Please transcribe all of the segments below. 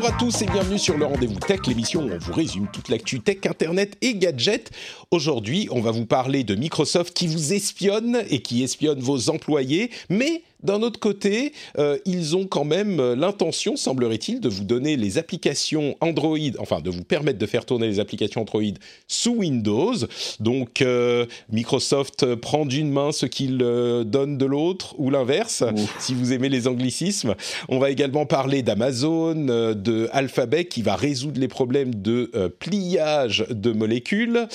Bonjour à tous et bienvenue sur le Rendez-vous Tech, l'émission où on vous résume toute l'actu tech, internet et gadgets. Aujourd'hui, on va vous parler de Microsoft qui vous espionne et qui espionne vos employés, mais d'un autre côté, euh, ils ont quand même euh, l'intention, semblerait-il, de vous donner les applications Android, enfin de vous permettre de faire tourner les applications Android sous Windows. Donc euh, Microsoft prend d'une main ce qu'il euh, donne de l'autre, ou l'inverse, si vous aimez les anglicismes. On va également parler d'Amazon, de Alphabet qui va résoudre les problèmes de pliage de molécules.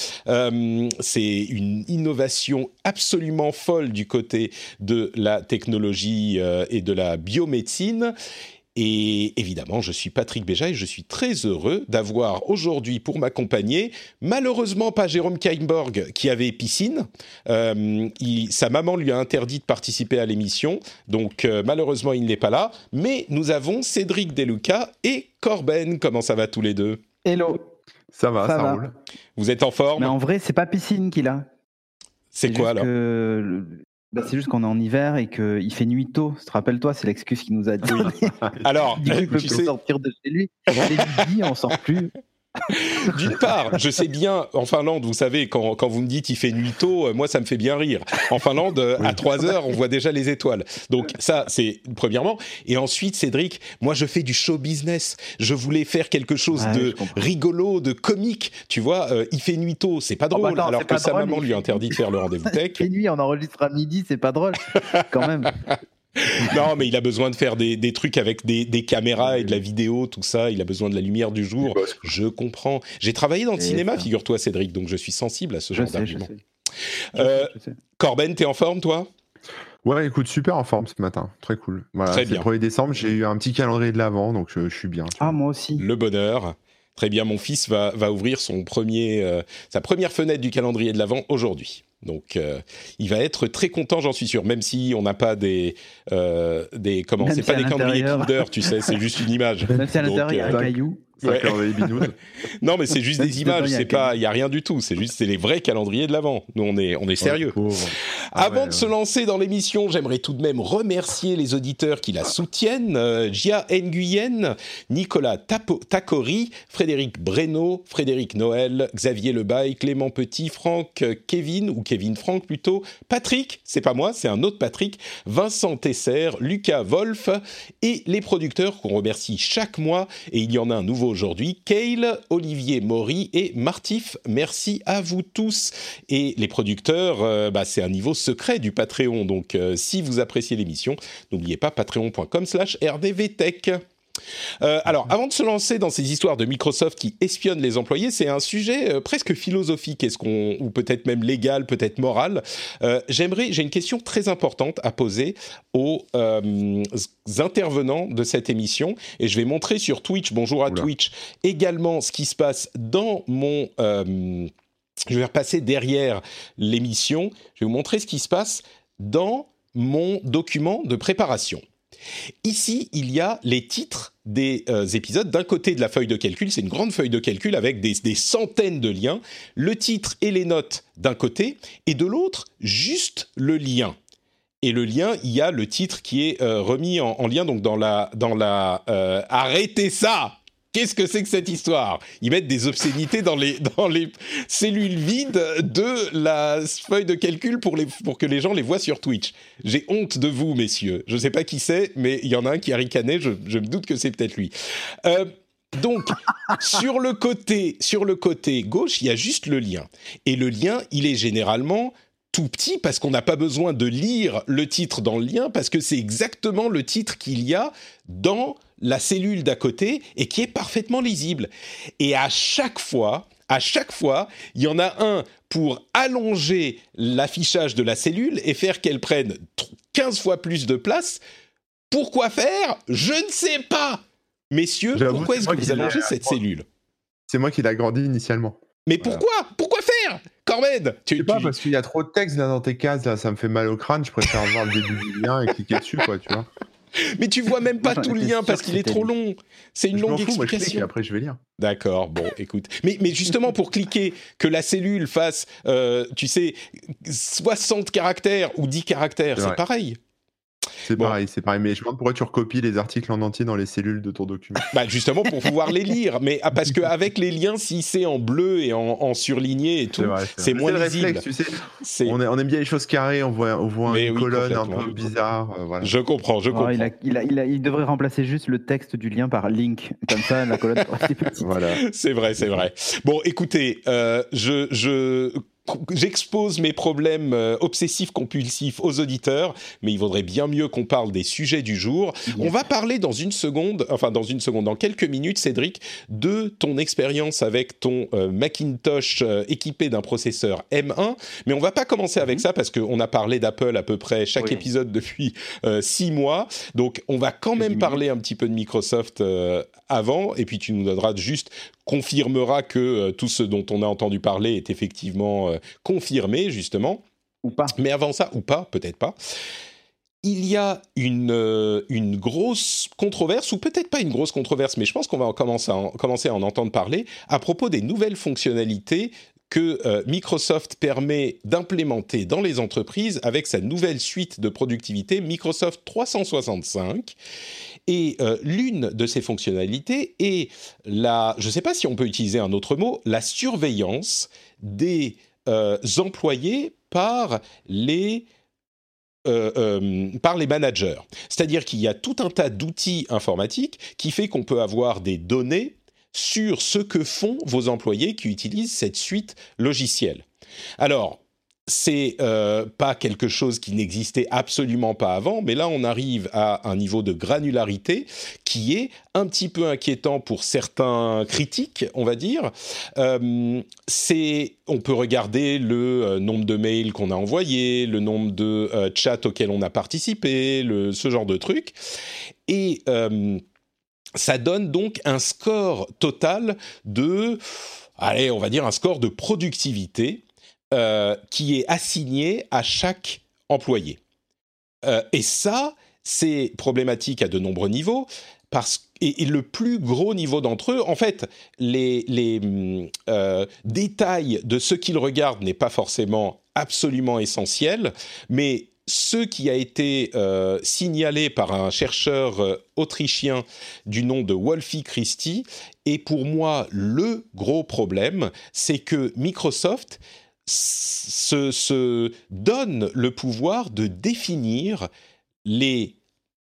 C'est une innovation absolument folle du côté de la technologie euh, et de la biomédecine. Et évidemment, je suis Patrick Béja et je suis très heureux d'avoir aujourd'hui pour m'accompagner, malheureusement pas Jérôme Kainborg qui avait piscine. Euh, il- sa maman lui a interdit de participer à l'émission, donc euh, malheureusement il n'est pas là. Mais nous avons Cédric Deluca et Corben. Comment ça va tous les deux? Hello. Ça va, ça, Ça va. roule. Vous êtes en forme? Mais en vrai, c'est pas piscine qu'il a. C'est quoi alors? que bah, C'est juste qu'on est en hiver et qu'il fait nuit tôt. Te rappelle-toi, c'est l'excuse qu'il nous a dit. Alors, Il dit qu'il peut plus sais, sortir de chez lui. Midi, on sort plus. D'une part, je sais bien, en Finlande, vous savez, quand, quand vous me dites il fait nuit tôt, euh, moi ça me fait bien rire. En Finlande, euh, à 3 heures, on voit déjà les étoiles. Donc ça, c'est premièrement. Et ensuite, Cédric, moi je fais du show business. Je voulais faire quelque chose de rigolo, de comique. Tu vois, euh, il fait nuit tôt, c'est pas bah drôle. non, alors que sa drôle, maman lui interdit de faire le rendez-vous tech. Il fait nuit, on enregistre à midi, c'est pas drôle. Quand même. Non, mais il a besoin de faire des, des trucs avec des, des caméras et de la vidéo, tout ça. Il a besoin de la lumière du jour. Je comprends. J'ai travaillé dans le Et cinéma, figure-toi, Cédric, donc je suis sensible à ce Je genre d'argument. Euh. Corben, t'es en forme, toi? Ouais, écoute, super en forme ce matin. Très cool. Voilà, Très bien. le 1er décembre, j'ai eu un petit calendrier de l'avant, donc je, je suis bien. Ah, moi aussi. Le bonheur. Très bien, mon fils va, va ouvrir son premier, euh, sa première fenêtre du calendrier de l'Avent aujourd'hui. Donc, euh, il va être très content, j'en suis sûr, même si on n'a pas des, euh, des comment, c'est si pas des calendriers Kinder, tu sais, c'est juste une image. Même si à Donc, l'intérieur, il y a euh, un caillou. Ouais. Non, mais c'est juste des images, il y a c'est pas, il y a rien du tout. C'est juste, c'est les vrais calendriers de l'Avent. Nous, on est, on est sérieux. Oh, pauvre. Ah Avant ouais, de se lancer dans l'émission, j'aimerais tout de même remercier les auditeurs qui la soutiennent. Euh, Gia Nguyen, Nicolas Tapo- Tacori, Frédéric Breno, Frédéric Noël, Xavier Lebaille, Clément Petit, Franck euh, Kevin, ou Kevin Franck plutôt, Patrick, c'est pas moi, c'est un autre Patrick, Vincent Tesser, Lucas Wolf, et les producteurs qu'on remercie chaque mois, et il y en a un nouveau aujourd'hui, Kale, Olivier Maury et Martif. Merci à vous tous. Et les producteurs, euh, bah, c'est un niveau secret du Patreon. Donc, euh, si vous appréciez l'émission, n'oubliez pas patreon.com slash rdvtech. Euh, alors, avant de se lancer dans ces histoires de Microsoft qui espionnent les employés, c'est un sujet euh, presque philosophique, est-ce qu'on ou peut-être même légal, peut-être moral. Euh, J'aimerais, j'ai une question très importante à poser aux intervenants de cette émission, et je vais montrer sur Twitch. Bonjour à Oula. Twitch. Également, ce qui se passe dans mon je vais repasser derrière l'émission. Je vais vous montrer ce qui se passe dans mon document de préparation. Ici, il y a les titres des euh, épisodes. D'un côté de la feuille de calcul, c'est une grande feuille de calcul avec des, centaines de liens. Le titre et les notes d'un côté, et de l'autre, juste le lien. Et le lien, il y a le titre qui est euh, remis en, en lien, donc dans la... Dans la euh, arrêtez ça Qu'est-ce que c'est que cette histoire? Ils mettent des obscénités dans les, dans les cellules vides de la feuille de calcul pour, les, pour que les gens les voient sur Twitch. J'ai honte de vous, messieurs. Je ne sais pas qui c'est, mais il y en a un qui a ricané, je, me doute que c'est peut-être lui. Euh, donc, sur le côté, sur le côté gauche, il y a juste le lien. Et le lien, il est généralement tout petit parce qu'on n'a pas besoin de lire le titre dans le lien parce que c'est exactement le titre qu'il y a dans la cellule d'à côté et qui est parfaitement lisible. Et à chaque fois, À chaque fois, il y en a un pour allonger l'affichage de la cellule et faire qu'elle prenne 15 fois plus de place. Pourquoi faire? Je ne sais pas. Messieurs, pourquoi est-ce que vous allongez cette cellule? C'est moi qui l'ai agrandi initialement. Mais pourquoi? Pourquoi faire? Corben tu, sais pas, tu- parce qu'il y a trop de texte là dans tes cases, là, ça me fait mal au crâne, je préfère voir le début du lien et cliquer dessus, quoi, tu vois. Mais tu vois même pas tout le lien parce qu'il est trop long. C'est une je longue fous, moi je clique et explication. après je vais lire. D'accord, bon, écoute. Mais, mais justement, pour cliquer, que la cellule fasse, euh, tu sais, 60 caractères ou 10 caractères, C'est pareil. C'est Bon. pareil, c'est pareil. Mais je me demande pourquoi tu recopies les articles en entier dans les cellules de ton document. Bah justement pour pouvoir les lire. Mais ah, parce qu'avec les liens, si c'est en bleu et en, en surligné et tout, vrai, c'est vrai. moins le lisible. réflexe, tu sais. On, est- on aime bien les choses carrées, on voit, on voit Mais une oui, colonne un peu bizarre. euh, voilà. Je comprends, je Oh, comprends. il, a- il a- il a- il devrait remplacer juste le texte du lien par link. Comme ça, la colonne. Voilà. C'est vrai, c'est vrai. Bon, écoutez, euh, je, je, j'expose mes problèmes euh, obsessifs compulsifs aux auditeurs, mais il vaudrait bien mieux qu'on parle des sujets du jour. On va parler dans une seconde, enfin dans une seconde, dans quelques minutes, Cédric, de ton expérience avec ton euh, Macintosh euh, équipé d'un processeur M1. Mais on va pas commencer avec ça parce qu'on a parlé d'Apple à peu près chaque Oui. épisode depuis six mois. Donc on va quand même parler un petit peu de Microsoft avant, et puis tu nous donneras juste confirmera que euh, tout ce dont on a entendu parler est effectivement euh, confirmé justement. Ou pas. Mais avant ça, ou pas, peut-être pas, il y a une, euh, une grosse controverse, ou peut-être pas une grosse controverse, mais je pense qu'on va en commencer, à en, commencer à en entendre parler, à propos des nouvelles fonctionnalités que euh, Microsoft permet d'implémenter dans les entreprises avec sa nouvelle suite de productivité Microsoft 365. Et euh, l'une de ces fonctionnalités est la, je ne sais pas si on peut utiliser un autre mot, la surveillance des euh, employés par les par les managers. C'est-à-dire qu'il y a tout un tas d'outils informatiques qui fait qu'on peut avoir des données sur ce que font vos employés qui utilisent cette suite logicielle. Alors, c'est euh, pas quelque chose qui n'existait absolument pas avant, mais là on arrive à un niveau de granularité qui est un petit peu inquiétant pour certains critiques, on va dire. Euh, on peut regarder le euh, nombre de mails qu'on a envoyés, le nombre de euh, chats auxquels on a participé, ce genre de trucs, et ça donne donc un score total de, allez, on va dire un score de productivité euh, qui est assigné à chaque employé. Euh, et ça, c'est problématique à de nombreux niveaux. Parce, et, et le plus gros niveau d'entre eux, en fait, les, hum, euh, détails de ce qu'ils regardent n'est pas forcément absolument essentiel, mais ce qui a été euh, signalé par un chercheur euh, autrichien du nom de Wolfie Christie est pour moi le gros problème, c'est que Microsoft se, se donne le pouvoir de définir les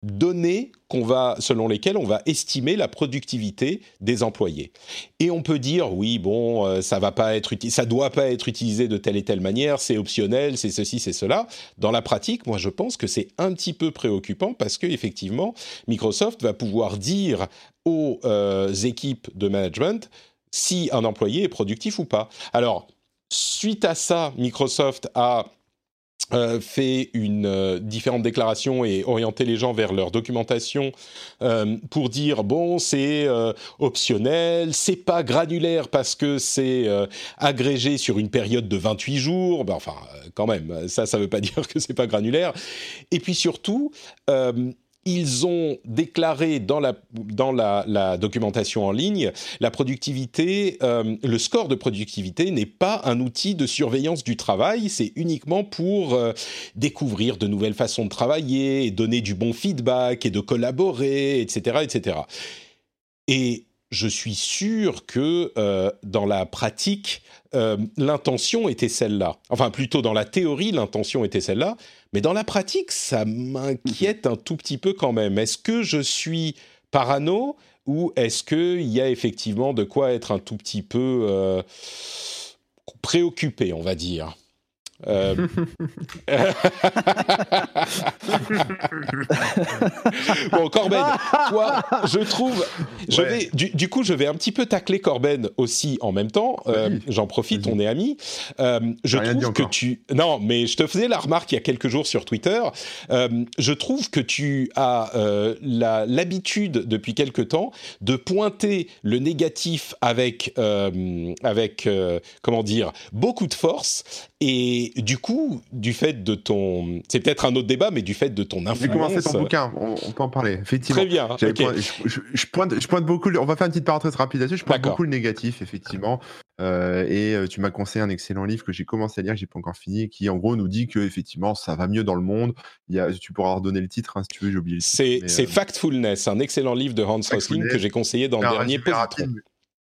données qu'on va, selon lesquelles on va estimer la productivité des employés. Et on peut dire oui, bon, euh, ça va pas être ça doit pas être utilisé de telle et telle manière, c'est optionnel, c'est ceci, c'est cela. Dans la pratique, moi, je pense que c'est un petit peu préoccupant parce que effectivement, Microsoft va pouvoir dire aux euh, équipes de management si un employé est productif ou pas. Alors, suite à ça, Microsoft a euh, fait une euh, différentes déclarations et orienté les gens vers leur documentation euh, pour dire bon c'est euh, optionnel, c'est pas granulaire parce que c'est euh, agrégé sur une période de 28 jours, ben, enfin quand même ça ça veut pas dire que c'est pas granulaire. Et puis surtout ils ont déclaré dans la, documentation en ligne, la productivité, euh, le score de productivité n'est pas un outil de surveillance du travail, c'est uniquement pour euh, découvrir de nouvelles façons de travailler, donner du bon feedback et de collaborer, etc., etc. Et je suis sûr que euh, dans la pratique, l'intention était celle-là. Enfin, plutôt dans la théorie, l'intention était celle-là. Mais dans la pratique, ça m'inquiète un tout petit peu quand même. Est-ce que je suis parano ou est-ce qu'il y a effectivement de quoi être un tout petit peu euh, préoccupé, on va dire? Euh, bon, Corben, toi, je trouve, je Ouais. vais, du, du coup, je vais un petit peu tacler Corben aussi en même temps. Euh. J'en profite, on est amis. Euh, je trouve que tu, non, mais je te faisais la remarque il y a quelques jours sur Twitter. Je trouve que tu as l'habitude depuis quelque temps de pointer le négatif avec, avec comment dire, beaucoup de force. Et du coup, du fait de ton, c'est peut-être un autre débat, mais du fait de ton J'ai influence. commencé ton bouquin, on, on peut en parler, effectivement. Très bien. J'avais ok. point- je, je- je pointe, je pointe beaucoup. le- On va faire une petite parenthèse rapide là-dessus. Je pointe beaucoup le négatif, effectivement. Euh, et euh, tu m'as conseillé un excellent livre que j'ai commencé à lire, que j'ai pas encore fini, qui en gros nous dit que effectivement ça va mieux dans le monde. Il y a, tu pourras redonner le titre hein, si tu veux. J'ai oublié. C'est euh, Factfulness, un excellent livre de Hans Rosling que j'ai conseillé dans le dernier Positron. rapide, mais-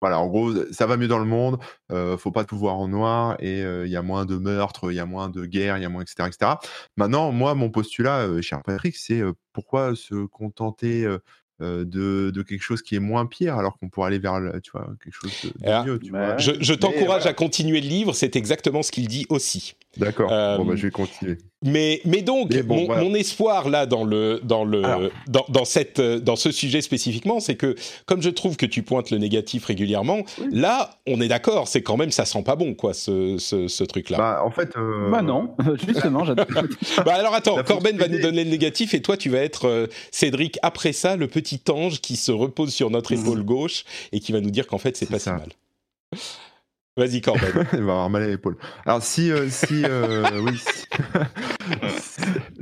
Voilà, en gros, ça va mieux dans le monde. Euh, faut pas tout voir en noir et euh, il y a moins de meurtres, il y a moins de guerres, il y a moins, etc., etc. Maintenant, moi, mon postulat, euh, cher Patrick, c'est euh, pourquoi se contenter de, de quelque chose qui est moins pire alors qu'on pourrait aller vers, le- tu vois, quelque chose de, de Ah. mieux. Tu Bah vois. Je, je t'encourage voilà. à continuer le livre, c'est exactement ce qu'il dit aussi. D'accord. Euh, Bon, bah, je vais continuer. Mais, mais donc, Mais bon, mon, voilà. mon espoir là dans le dans le Alors. dans, dans cette euh, dans ce sujet spécifiquement, c'est que comme je trouve que tu pointes le négatif régulièrement, là, on est d'accord, c'est quand même ça sent pas bon quoi ce ce, ce truc là. Bah, Bah, en fait. euh, Bah non, justement, j'adore. alors attends, la Corben va nous donner le négatif et toi tu vas être euh, Cédric après ça le petit ange qui se repose sur notre épaule gauche et qui va nous dire qu'en fait c'est pas si mal. Vas-y Corben. Il va avoir mal à l'épaule. Alors si euh, si euh, oui si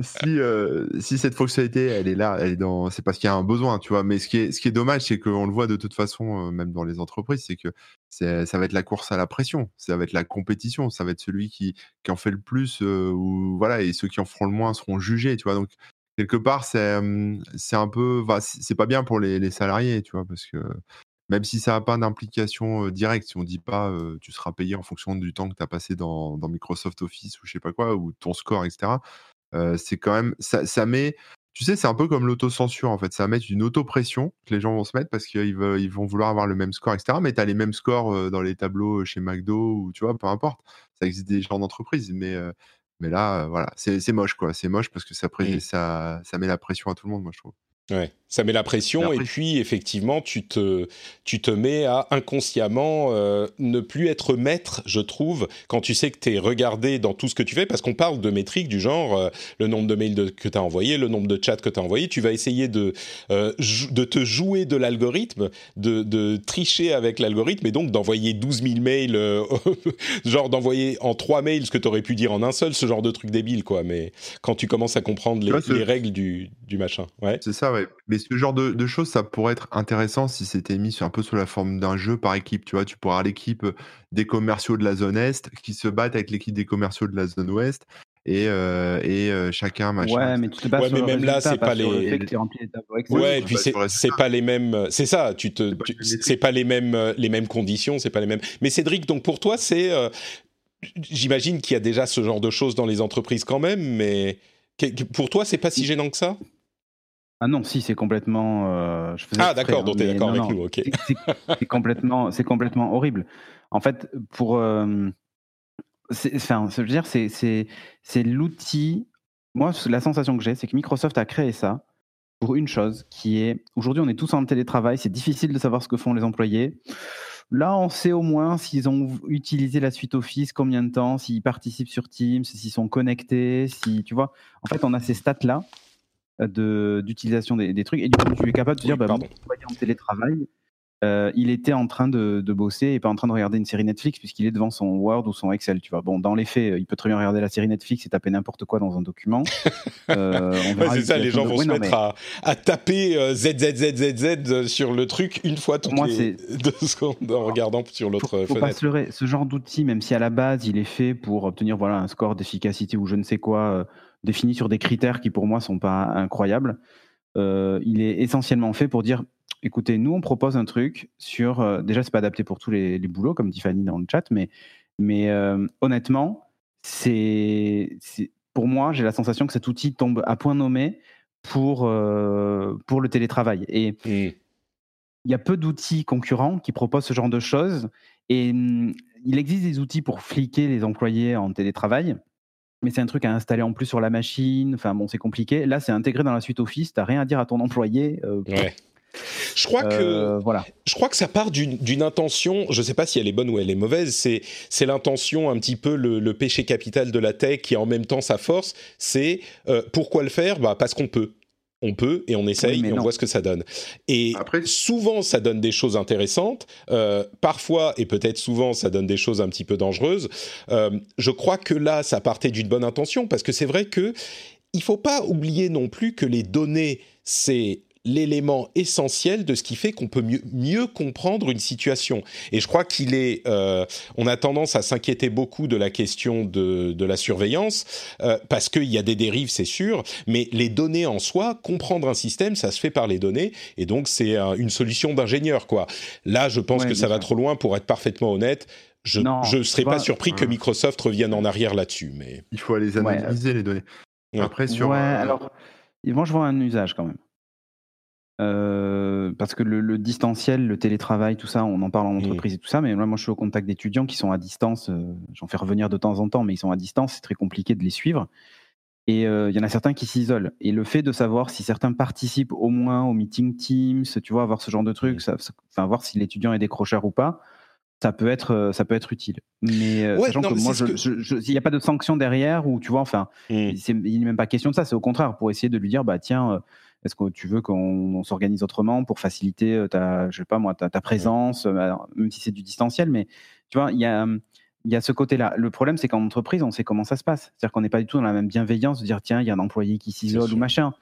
si, euh, si cette fonctionnalité elle est là, elle est dans c'est parce qu'il y a un besoin, tu vois. Mais ce qui est ce qui est dommage, c'est qu'on le voit de toute façon même dans les entreprises, c'est que ça va être la course à la pression, ça va être la compétition, ça va être celui qui qui en fait le plus ou voilà et ceux qui en feront le moins seront jugés, tu vois. Donc quelque part c'est c'est un peu enfin, c'est pas bien pour les, les salariés, tu vois, parce que même si ça n'a pas d'implication euh, directe, si on dit pas euh, tu seras payé en fonction du temps que tu as passé dans, dans Microsoft Office ou je sais pas quoi, ou ton score, etc., euh, c'est quand même. Ça, ça met. Tu sais, c'est un peu comme l'autocensure en fait. Ça va mettre une autopression que les gens vont se mettre parce qu'ils ils vont vouloir avoir le même score, etc. Mais tu as les mêmes scores dans les tableaux chez McDo ou tu vois, peu importe. Ça existe des gens d'entreprise, mais. mais là, voilà, c'est moche, quoi. C'est moche parce que ça, ça, ça met la pression à tout le monde, moi, je trouve. Ouais, ça met la pression et puis effectivement tu te tu te mets à inconsciemment euh, ne plus être maître, je trouve, quand tu sais que tu es regardé dans tout ce que tu fais parce qu'on parle de métriques du genre euh, le nombre de mails de- que tu as envoyé, le nombre de chats que tu as envoyé, tu vas essayer de euh, de te jouer de l'algorithme, de, de tricher avec l'algorithme et donc d'envoyer 12 000 mails genre d'envoyer en trois mails ce que tu aurais pu dire en un seul, ce genre de truc débile quoi, mais quand tu commences à comprendre les règles du du machin. Ouais. C'est ça, ouais. Mais ce genre de, de choses, ça pourrait être intéressant si c'était mis sur, un peu sous la forme d'un jeu par équipe. Tu vois, tu pourras avoir l'équipe euh, des commerciaux de la zone Est qui se battent avec l'équipe des commerciaux de la zone Ouest et, euh, et euh, chacun machin. Ouais, mais tu te bases Ouais, sur mais le même là, c'est pas le les- les. Ouais, et puis c'est pas les mêmes. C'est ça. Tu te, pas c'est pas les mêmes les mêmes conditions, c'est pas les mêmes. Mais Cédric, donc pour toi, c'est, euh, j'imagine qu'il y a déjà ce genre de choses dans les entreprises quand même, mais pour toi, c'est pas si gênant que ça? Ah non, si, c'est complètement. euh, je Ah d'accord, hein, donc t'es mais d'accord non, avec non, nous, ok. c'est- complètement, c'est complètement horrible. En fait, pour. euh, c'est- Enfin, je veux dire, c'est- c'est c'est l'outil. Moi, la sensation que j'ai, c'est que Microsoft a créé ça pour une chose qui est. Aujourd'hui, on est tous en télétravail, c'est difficile de savoir ce que font les employés. Là, on sait au moins s'ils ont utilisé la suite Office, combien de temps, s'ils participent sur Teams, s'ils sont connectés, si tu vois. En fait, on a ces stats-là euh, de- d'utilisation des, des trucs et du coup, tu es capable de Oui, dire, bah, pardon. employé en télétravail, euh, il était en train de, de bosser et pas en train de regarder une série Netflix puisqu'il est devant son Word ou son Excel. Tu vois. Bon, dans les faits, euh, il peut très bien regarder la série Netflix et taper n'importe quoi dans un document. Euh, Ouais, c'est ça, les gens de- vont se mettre mais- à, à taper euh, ZZZZZ sur le truc une fois toutes moi, les deux secondes en regardant sur l'autre faut pas fenêtre. se leurrer. Ce genre d'outil, même si à la base il est fait pour obtenir voilà un score d'efficacité ou je ne sais quoi euh, défini sur des critères qui pour moi sont pas incroyables, euh, il est essentiellement fait pour dire écoutez, nous on propose un truc sur euh, déjà c'est pas adapté pour tous les, les boulots comme dit Fanny dans le chat, mais mais euh, honnêtement c'est pour moi j'ai la sensation que cet outil tombe à point nommé pour euh, pour le télétravail et il y a peu d'outils concurrents qui proposent ce genre de choses. Et hum, il existe des outils pour fliquer les employés en télétravail. Mais c'est un truc à installer en plus sur la machine. Enfin bon, c'est compliqué. Là, c'est intégré dans la suite Office. T'as rien à dire à ton employé. euh, Ouais. Je crois que euh, voilà. je crois que ça part d'une intention, je ne sais pas si elle est bonne ou elle est mauvaise, c'est c'est l'intention un petit peu le, le péché capital de la tech qui est en même temps sa force, c'est euh, pourquoi le faire? Bah, Parce qu'on peut. On peut et on essaye Oui, et on non. voit ce que ça donne. Et Après- souvent, ça donne des choses intéressantes. euh, parfois, et peut-être souvent, ça donne des choses un petit peu dangereuses. Euh, je crois que là, ça partait d'une bonne intention parce que c'est vrai que il faut pas oublier non plus que les données, c'est l'élément essentiel de ce qui fait qu'on peut mieux, mieux comprendre une situation. Et je crois qu'il est, euh, on a tendance à s'inquiéter beaucoup de la question de, de la surveillance euh, parce qu'il y a des dérives, c'est sûr, mais les données en soi, comprendre un système, ça se fait par les données, et donc c'est un- une solution d'ingénieur, quoi. Là, je pense Ouais, que ça va trop loin pour être parfaiement honnête. Je ne serais pas vois, surpris que. Microsoft revienne en arrière là-dessus, mais Il faut aller Ouais. analyser les données. Après, sur. ouais, euh, alors, moi, je vois un usage quand même. Euh, parce que le, le distanciel, le télétravail, tout ça, on en parle en entreprise et tout ça, mais moi, je suis au contact d'étudiants qui sont à distance. euh, J'en fais revenir de temps en temps, mais ils sont à distance, c'est très compliqué de les suivre. Et euh, il y en a certains qui s'isolent. Et le fait de savoir si certains participent au moins au meeting Teams, tu vois, avoir ce genre de truc, ça- ça- enfin, voir si l'étudiant est décrocheur ou pas, ça peut être, ça peut être utile. Mais Ouais, sachant non, que mais moi, s'il n'y a pas de sanction derrière, ou tu vois, enfin, c'est- il n'est même pas question de ça, c'est au contraire pour essayer de lui dire bah tiens, est-ce que tu veux qu'on on s'organise autrement pour faciliter euh, ta, je sais pas moi, ta, ta présence, euh, alors, même si c'est du distanciel, mais tu vois, il y a, hum, il y a ce côté-là. Le problème, c'est qu'en entreprise, on sait comment ça se passe. C'est-à-dire qu'on n'est pas du tout dans la même bienveillance de dire tiens, il y a un employé qui s'isole ou machin.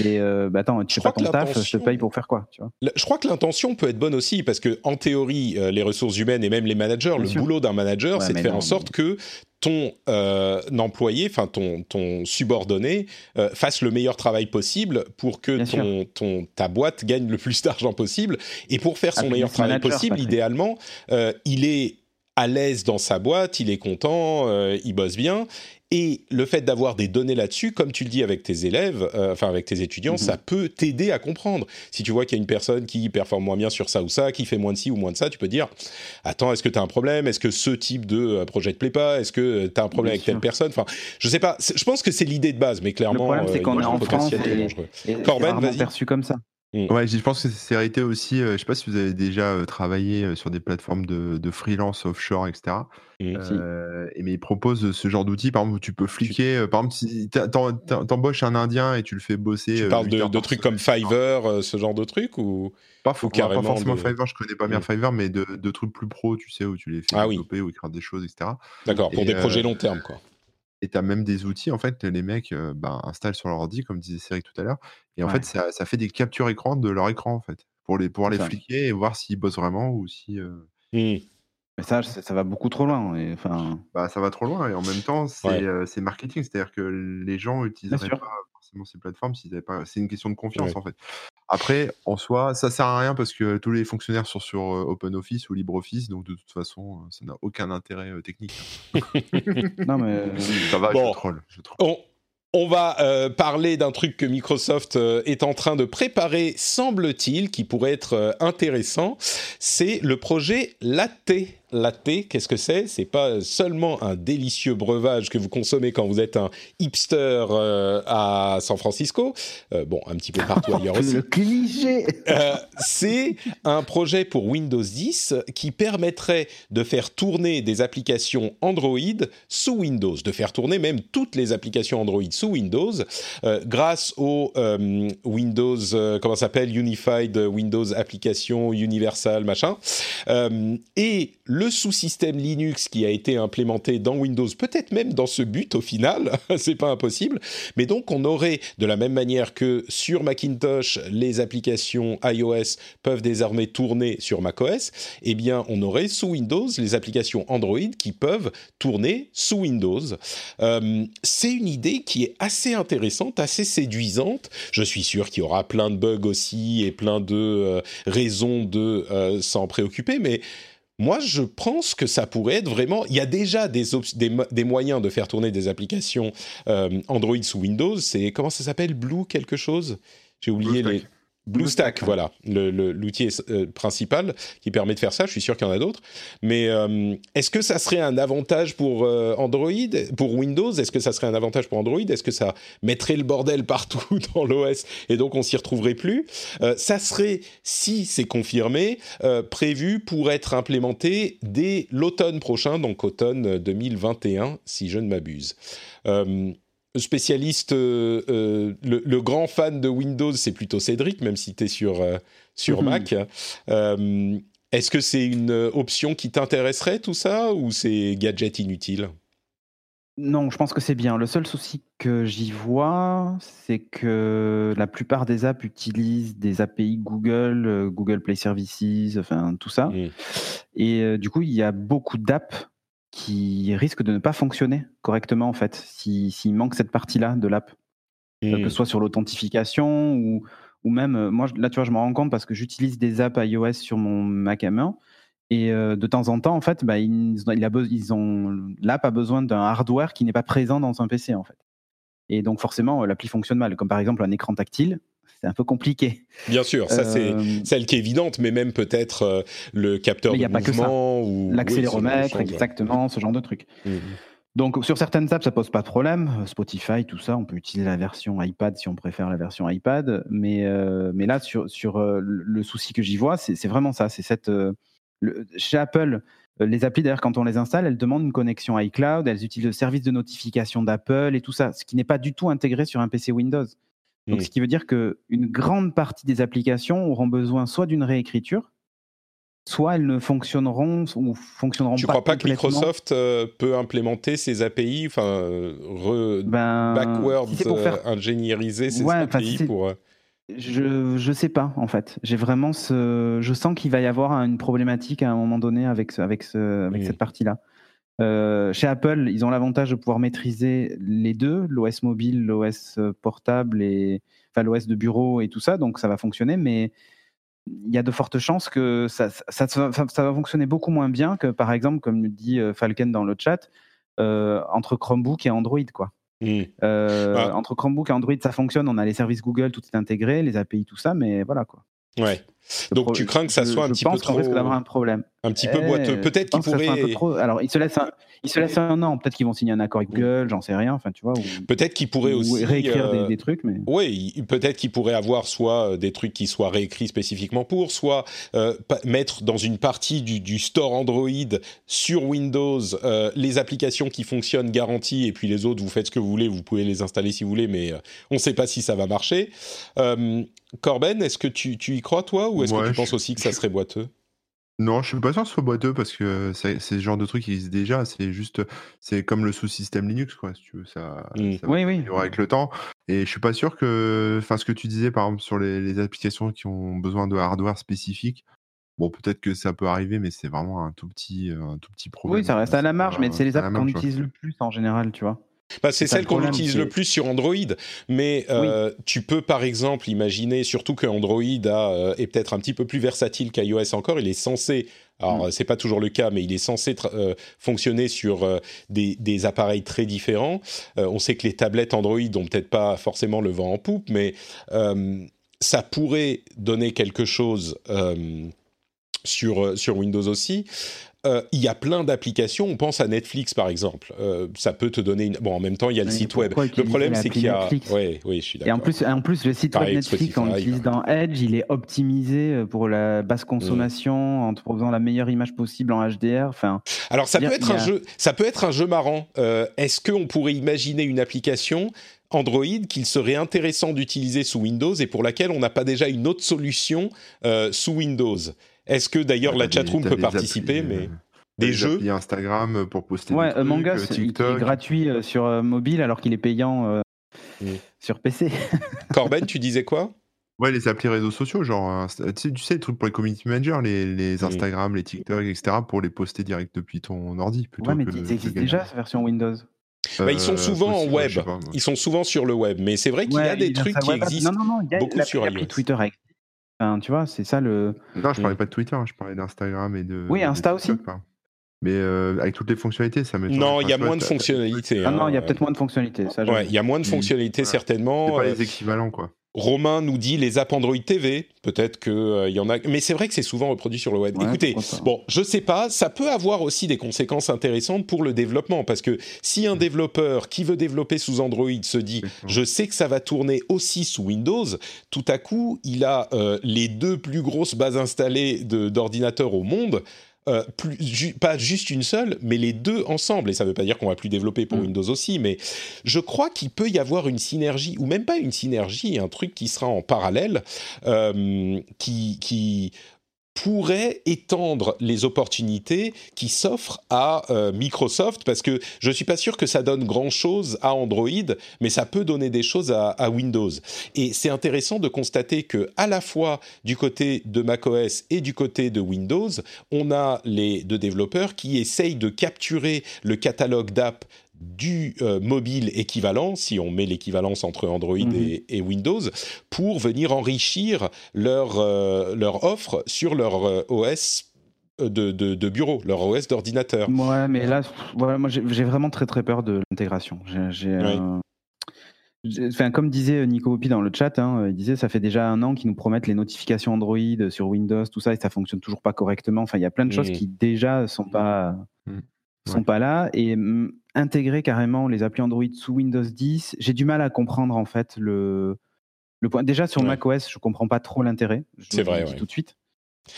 Et euh, bah attends, tu Je fais pas ton taf, je te paye pour faire quoi, tu vois? Le- Je crois que l'intention peut être bonne aussi, parce que en théorie, euh, les ressources humaines et même les managers, Bien le sûr. boulot d'un manager, Ouais, c'est de faire non, en sorte que ton euh, employé, enfin ton, ton subordonné, euh, fasse le meilleur travail possible pour que ton, ton, ta boîte gagne le plus d'argent possible. Et pour faire son meilleur travail manager, possible, idéalement, euh, il est à l'aise dans sa boîte, il est content, euh, il bosse bien. Et le fait d'avoir des données là-dessus, comme tu le dis avec tes élèves, euh, enfin avec tes étudiants, Mhm. ça peut t'aider à comprendre. Si tu vois qu'il y a une personne qui performe moins bien sur ça ou ça, qui fait moins de ci ou moins de ça, tu peux dire Attends, est-ce que tu as un problème? Est-ce que ce type de euh, projet te plaît pas? Est-ce que tu as un problème Bien avec telle personne? Enfin, je sais pas. Je pense que c'est l'idée de base, mais clairement, Le problème, c'est qu'on est en France de et-. Et Corben, vas-y. perçu comme ça. Ouais, je pense que c'est hérité aussi. euh, je sais pas si vous avez déjà euh, travaillé euh, sur des plateformes de, de freelance offshore, etc. Mm. Et mais ils proposent ce genre d'outils, par exemple, où tu peux fliquer. par exemple, si t'embauches un Indien et tu le fais bosser. Tu parles de, trucs comme Fiverr, ce genre de trucs ou Pas, forcément de- Fiverr, je connais pas bien Mm. Fiverr, mais de, trucs plus pro, tu sais, où tu les fais Ah développer, ils créent des choses, etc. D'accord, pour des projets long terme, quoi. Et tu as même des outils, en fait, les mecs euh, ben, installent sur leur ordi, comme disait Cédric tout à l'heure. Et en Ouais. fait, ça, ça fait des captures écran de leur écran, en fait, pour les, pouvoir les ça. fliquer et voir s'ils bossent vraiment ou si. euh. Mais ça, ça va beaucoup trop loin. et, Enfin, Bah, ça va trop loin. Et en même temps, c'est Ouais. euh, c'est marketing. C'est-à-dire que les gens n'utiliseraient pas forcément ces plateformes s'ils pas. C'est une question de confiance, Ouais. en fait. Après, en soi, ça sert à rien parce que tous les fonctionnaires sont sur euh, OpenOffice ou LibreOffice. Donc, de toute façon, euh, ça n'a aucun intérêt technique. non mais Ça va, Bon. je troll. Je troll. On, on va euh, parler d'un truc que Microsoft euh, est en train de préparer, semble-t-il, qui pourrait être euh, intéressant. C'est le projet Latte. Latte, qu'est-ce que c'est? C'est pas seulement un délicieux breuvage que vous consommez quand vous êtes un hipster euh, à San Francisco. Euh, bon, un petit peu partout ailleurs aussi. le cliché. Euh, c'est un projet pour Windows 10 qui permettrait de faire tourner des applications Android sous Windows, de faire tourner même toutes les applications Android sous Windows grâce au Windows, comment ça s'appelle, Unified Windows Application Universal machin. Et le sous-système Linux qui a été implémenté dans Windows, peut-être même dans ce but au final, c'est pas impossible. Mais donc on aurait, de la même manière que sur Macintosh, les applications iOS peuvent désormais tourner sur macOS, eh bien on aurait sous Windows les applications Android qui peuvent tourner sous Windows. Euh, c'est une idée qui est assez intéressante, assez séduisante. Je suis sûr qu'il y aura plein de bugs aussi et plein de euh, raisons de euh, s'en préoccuper, mais moi, je pense que ça pourrait être vraiment. Il y a déjà des, moyens de faire tourner des applications euh, Android sous Windows. C'est comment ça s'appelle? Blue quelque chose? J'ai oublié les. BlueStack, voilà, l'outil euh, principal qui permet de faire ça. Je suis sûr qu'il y en a d'autres. Mais euh, est-ce que ça serait un avantage pour euh, Android, pour Windows? Est-ce que ça serait un avantage pour Android? Est-ce que ça mettrait le bordel partout dans l'OS et donc on s'y retrouverait plus? Ça serait, si c'est confirmé, prévu pour être implémenté dès l'automne prochain, donc automne 2021, si je ne m'abuse. Spécialiste, euh, euh, le, le grand fan de Windows, c'est plutôt Cédric, même si tu es sur, euh, sur Mhm. Mac. Est-ce que c'est une option qui t'intéresserait, tout ça, ou c'est gadget inutile? Non, je pense que c'est bien. Le seul souci que j'y vois, c'est que la plupart des apps utilisent des API Google, Google Play Services, enfin tout ça. Mm. Et du coup, il y a beaucoup d'apps qui risquent de ne pas fonctionner correctement en fait, si- s'il manque cette partie-là de l'app, Euh, que ce soit sur l'authentification ou, ou même, euh, moi là tu vois, je me rends compte parce que j'utilise des apps iOS sur mon Mac M1 et euh, de temps en temps, en fait, bah, ils, il a be- ils ont l'app a besoin d'un hardware qui n'est pas présent dans un PC en fait. Et donc forcément, l'appli fonctionne mal, comme par exemple un écran tactile, c'est un peu compliqué. Bien sûr, ça c'est Euh, celle qui est évidente, mais même peut-être euh, le capteur Mais de y a pas que ça. mouvement ou L'accéléromètre, exactement, ce genre de truc. Mhm. Donc sur certaines apps, ça pose pas de problème. Spotify, tout ça, on peut utiliser la version iPad si on préfère la version iPad. Mais, euh, mais là, sur, sur euh, le souci que j'y vois, c'est vraiment ça. C'est cette euh, le- chez Apple, les applis d'ailleurs, quand on les installe, elles demandent une connexion iCloud. Elles utilisent le service de notification d'Apple et tout ça, ce qui n'est pas du tout intégré sur un PC Windows. Donc, Mhm. ce qui veut dire que une grande partie des applications auront besoin soit d'une réécriture, soit elles ne fonctionneront ou fonctionneront Tu pas crois pas que. Microsoft euh, peut implémenter ces API, enfin, Ben, backwards si c'est pour faire euh, ingénieriser Ouais, enfin, API si pour. euh, Je je sais pas en fait. J'ai vraiment ce je sens qu'il va y avoir une problématique à un moment donné avec ce, avec ce, avec cette partie-là. Euh, chez Apple, ils ont l'avantage de pouvoir maîtriser les deux, l'OS mobile, l'OS portable et enfin l'OS de bureau et tout ça, donc ça va fonctionner. Mais il y a de fortes chances que ça, ça, ça, ça- ça va fonctionner beaucoup moins bien que par exemple, comme le dit euh, Falken dans le chat, euh, entre Chromebook et Android quoi. hmm. Euh, Ah. Entre Chromebook et Android, ça fonctionne. On a les services Google, tout est intégré, les API, tout ça, mais voilà quoi. Ouais. Le Donc tu crains que ça je- soit un je petit peu pense qu'on trop, risque d'avoir un problème. Un petit peu Eh, boiteux. Peut-être je qu'ils pourraient, trop- Alors, ils se laissent un, ils se laissent un an. Peut-être qu'ils vont signer un accord avec Google, j'en sais rien. Enfin, tu vois. Ou, peut-être qu'ils pourraient ou aussi réécrire euh, des, des trucs, mais. Oui, peut-être qu'il pourrait avoir soit euh, des trucs qui soient réécrits spécifiquement pour, soit euh, mettre dans une partie du, du store Android sur Windows euh, les applications qui fonctionnent garanties et puis les autres, vous faites ce que vous voulez, vous pouvez les installer si vous voulez, mais euh, on ne sait pas si ça va marcher. Euh, Corben, est-ce que tu, tu y crois toi ou est-ce que tu je- penses aussi que ça serait boiteux? Non, je suis pas sûr que ce soit boiteux parce que c'est c'est ce genre de truc qui existe déjà. C'est juste, c'est comme le sous-système Linux, quoi. Si tu veux, ça, Mm. ça va Oui, oui. s'améliorer avec le temps. Et je suis pas sûr que, enfin, ce que tu disais, par exemple, sur les, les applications qui ont besoin de hardware spécifique. Bon, peut-être que ça peut arriver, mais c'est vraiment un tout petit, un tout petit problème. Oui, ça reste à la marge, mais c'est les à la apps qu'on marge, ouais. utilise le plus en général, tu vois? Bah, c'est celle le qu'on utilise le plus sur Android, mais euh, tu peux par exemple imaginer, surtout que Android a, euh, est peut-être un petit peu plus versatile qu'iOS encore, il est censé, alors Mm. euh, c'est pas toujours le cas, mais il est censé euh, fonctionner sur des, des appareils très différents. On sait que les tablettes Android ont peut-être pas forcément le vent en poupe, mais ça pourrait donner quelque chose sur, sur Windows aussi. Euh, Il y a plein d'applications. On pense à Netflix par exemple. Euh, ça peut te donner une. Bon, en même temps, il y a le site web. Le problème, c'est qu'il y a. Oui, oui, je suis Et en d'accord. plus, en plus, le site Pareil web Netflix qu'on utilise dans Edge, il est optimisé euh, pour la basse consommation, en te proposant la meilleure image possible en HDR. Enfin, Alors, ça peut être un a- jeu. Ça peut être un jeu marrant. Euh, Est-ce qu'on pourrait imaginer une application Android qu'il serait intéressant d'utiliser sous Windows et pour laquelle on n'a pas déjà une autre solution sous Windows? Est-ce que d'ailleurs Ouais, la chatroom peut participer, applis, mais euh, des jeux applis Instagram pour poster ouais, des trucs, euh, il- qui est TikTok. gratuit euh, sur euh, mobile alors qu'il est payant euh, Mm. sur PC. Corben, tu disais quoi? Ouais, les applis réseaux sociaux, genre, tu sais, tu sais, les trucs pour les community managers, les, les Mm. Instagram, les TikTok, etc., pour les poster direct depuis ton ordi. Plutôt ouais, mais que ça de existe gagner. déjà, cette version Windows. Bah, Ils sont souvent possible, en web. pas. Ils sont souvent sur le web. Mais c'est vrai qu'il y a des il trucs qui existent. Non, non, non, il y a beaucoup sur iOS. Twitter avec. Enfin, tu vois, c'est ça le. Non, je parlais pas de Twitter, je parlais d'Instagram et de. Oui, de Insta TikTok, aussi. quoi. Mais euh, avec toutes les fonctionnalités, ça me. Non, il y a moins de fonctionnalités. Ah non, il y a peut-être moins de fonctionnalités. Il y a moins de fonctionnalités certainement. C'est pas Euh, les équivalents, quoi. Romain nous dit les apps Android TV. Peut-être qu'il euh, y en a, mais c'est vrai que c'est souvent reproduit sur le web. Ouais, Écoutez, bon, je sais pas, ça peut avoir aussi des conséquences intéressantes pour le développement, parce que si un développeur qui veut développer sous Android se dit, je sais que ça va tourner aussi sous Windows, tout à coup, il a euh, les deux plus grosses bases installées d'ordinateurs au monde. Euh, plus, ju- pas juste une seule, mais les deux ensemble. Et ça ne veut pas dire qu'on va plus développer pour Mm. Windows aussi, mais je crois qu'il peut y avoir une synergie, ou même pas une synergie, un truc qui sera en parallèle, euh, qui, qui pourrait étendre les opportunités qui s'offrent à euh, Microsoft, parce que je suis pas sûr que ça donne grand-chose à Android, mais ça peut donner des choses à, à Windows. Et c'est intéressant de constater que à la fois du côté de macOS et du côté de Windows, on a les deux développeurs qui essayent de capturer le catalogue d'app du euh, mobile équivalent, si on met l'équivalence entre Android Mhm. et, et Windows, pour venir enrichir leur, euh, leur offre sur leur euh, OS de, de, de bureau, leur OS d'ordinateur. Ouais, mais là, voilà, moi j'ai vraiment très très peur de l'intégration. J'ai- euh, Enfin, comme disait Nico Hopi dans le chat, hein, il disait ça fait déjà un an qu'ils nous promettent les notifications Android sur Windows, tout ça, et ça fonctionne toujours pas correctement. Enfin, il y a plein de choses Mhm. qui déjà sont pas Mhm. Sont Ouais. pas là et intégrer carrément les applis Android sous Windows 10, j'ai du mal à comprendre en fait le le point. Déjà sur Ouais. macOS, je comprends pas trop l'intérêt. C'est vrai, ouais. tout de suite.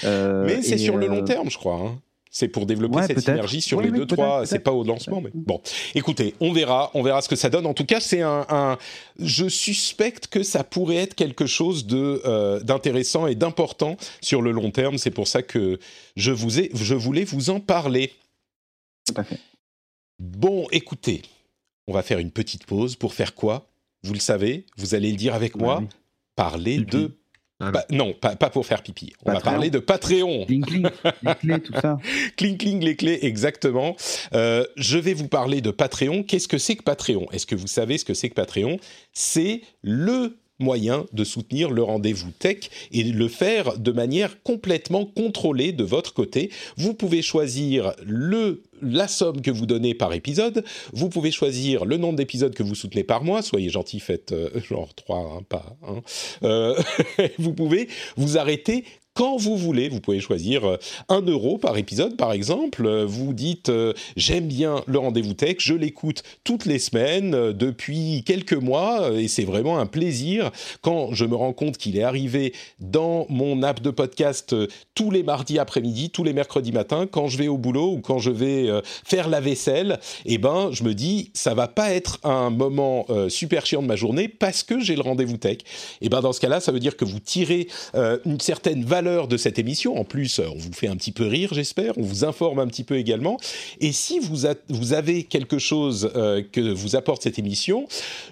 Euh, Mais c'est sur le long euh, terme, je crois. hein. C'est pour développer cette synergie sur les deux, trois. C'est pas au lancement, mais bon. Écoutez, on verra, on verra ce que ça donne. En tout cas, c'est un, un- je suspecte que ça pourrait être quelque chose de euh, d'intéressant et d'important sur le long terme. C'est pour ça que je vous ai, je voulais vous en parler. Tout à fait. Bon, écoutez, on va faire une petite pause pour faire quoi? Vous le savez, vous allez le dire avec Ouais, moi. oui. Parler Pipi. de. Ah, Bah, non, pas, pas pour faire pipi. On va parler de Patreon. Cling, cling, les clés, tout ça. Cling cling les clés, exactement. Euh, je vais vous parler de Patreon. Qu'est-ce que c'est que Patreon? Est-ce que vous savez ce que c'est que Patreon? C'est le moyen de soutenir le rendez-vous tech et le faire de manière complètement contrôlée de votre côté. Vous pouvez choisir le la somme que vous donnez par épisode, vous pouvez choisir le nombre d'épisodes que vous soutenez par mois, soyez gentil, faites euh, genre 3, pas un. Euh, vous pouvez vous arrêter quand vous voulez. Vous pouvez choisir euh, 1 euro par épisode, par exemple. Euh, Vous dites euh, j'aime bien le rendez-vous tech, je l'écoute toutes les semaines depuis quelques mois et c'est vraiment un plaisir quand je me rends compte qu'il est arrivé dans mon app de podcast tous les mardis après-midi, tous les mercredis matins, quand je vais au boulot ou quand je vais faire la vaisselle. Et ben, je me dis ça va pas être un moment super chiant de ma journée parce que j'ai le rendez-vous tech. Et ben dans ce cas-là, ça veut dire que vous tirez une certaine valeur de cette émission. En plus, euh, on vous fait un petit peu rire, j'espère. On vous informe un petit peu également. Et si vous, avez quelque chose euh, que vous apporte cette émission,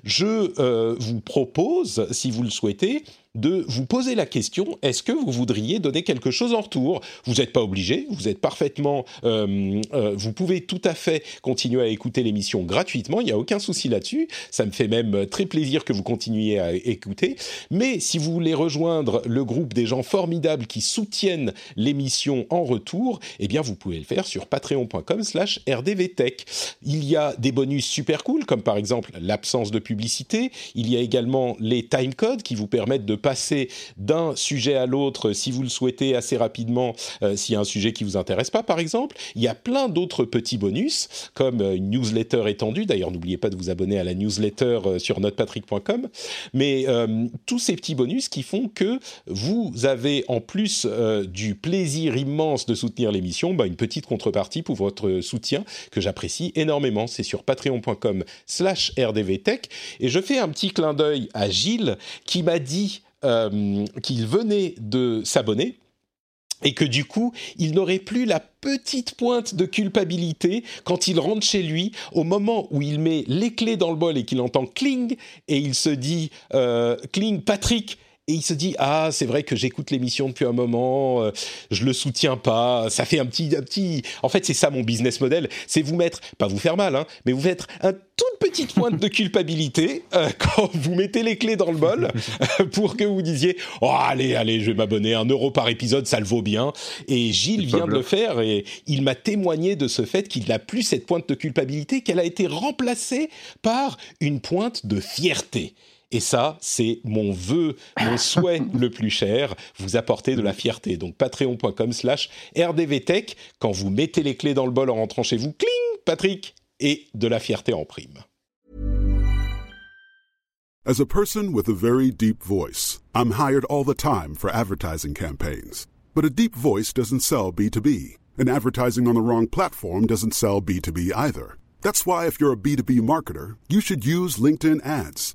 je euh, vous propose, si vous le souhaitez, de vous poser la question est-ce que vous voudriez donner quelque chose en retour? Vous n'êtes pas obligé, vous êtes parfaitement, euh, euh, vous pouvez tout à fait continuer à écouter l'émission gratuitement. Il n'y a aucun souci là-dessus. Ça me fait même très plaisir que vous continuiez à écouter. Mais si vous voulez rejoindre le groupe des gens formidables qui soutiennent l'émission en retour, eh bien vous pouvez le faire sur patreon.com/slash rdvtech. Il y a des bonus super cool, comme par exemple l'absence de publicité. Il y a également les timecodes qui vous permettent de passer d'un sujet à l'autre, si vous le souhaitez, assez rapidement, euh, s'il y a un sujet qui vous intéresse pas, par exemple. Il y a plein d'autres petits bonus, comme euh, une newsletter étendue. D'ailleurs, n'oubliez pas de vous abonner à la newsletter euh, sur notepatrick.com. Mais tous ces petits bonus qui font que vous avez, en plus du plaisir immense de soutenir l'émission, bah, une petite contrepartie pour votre soutien que j'apprécie énormément. C'est sur patreon.com slash rdvtech. Et je fais un petit clin d'œil à Gilles qui m'a dit qu'il venait de s'abonner et que du coup, il n'aurait plus la petite pointe de culpabilité quand il rentre chez lui, au moment où il met les clés dans le bol et qu'il entend cling, et il se dit euh, cling, Patrick. Et il se dit ah c'est vrai que j'écoute l'émission depuis un moment, euh, je le soutiens pas, ça fait un petit un petit. En fait c'est ça mon business model, c'est vous mettre pas vous faire mal hein, mais vous mettre un toute petite pointe de culpabilité euh, quand vous mettez les clés dans le bol pour que vous disiez oh allez allez je vais m'abonner un euro par épisode ça le vaut bien et Gilles vient de le faire et il m'a témoigné de ce fait qu'il n'a plus cette pointe de culpabilité qu'elle a été remplacée par une pointe de fierté Et ça, c'est mon vœu, mon souhait le plus cher, vous apporter de la fierté. Donc patreon.com slash rdvtech, quand vous mettez les clés dans le bol en rentrant chez vous, cling, Patrick, et de la fierté en prime. As a person with a very deep voice, I'm hired all the time for advertising campaigns. But a deep voice doesn't sell B2B, and advertising on the wrong platform doesn't sell B2B either. That's why if you're a B2B marketer, you should use LinkedIn ads.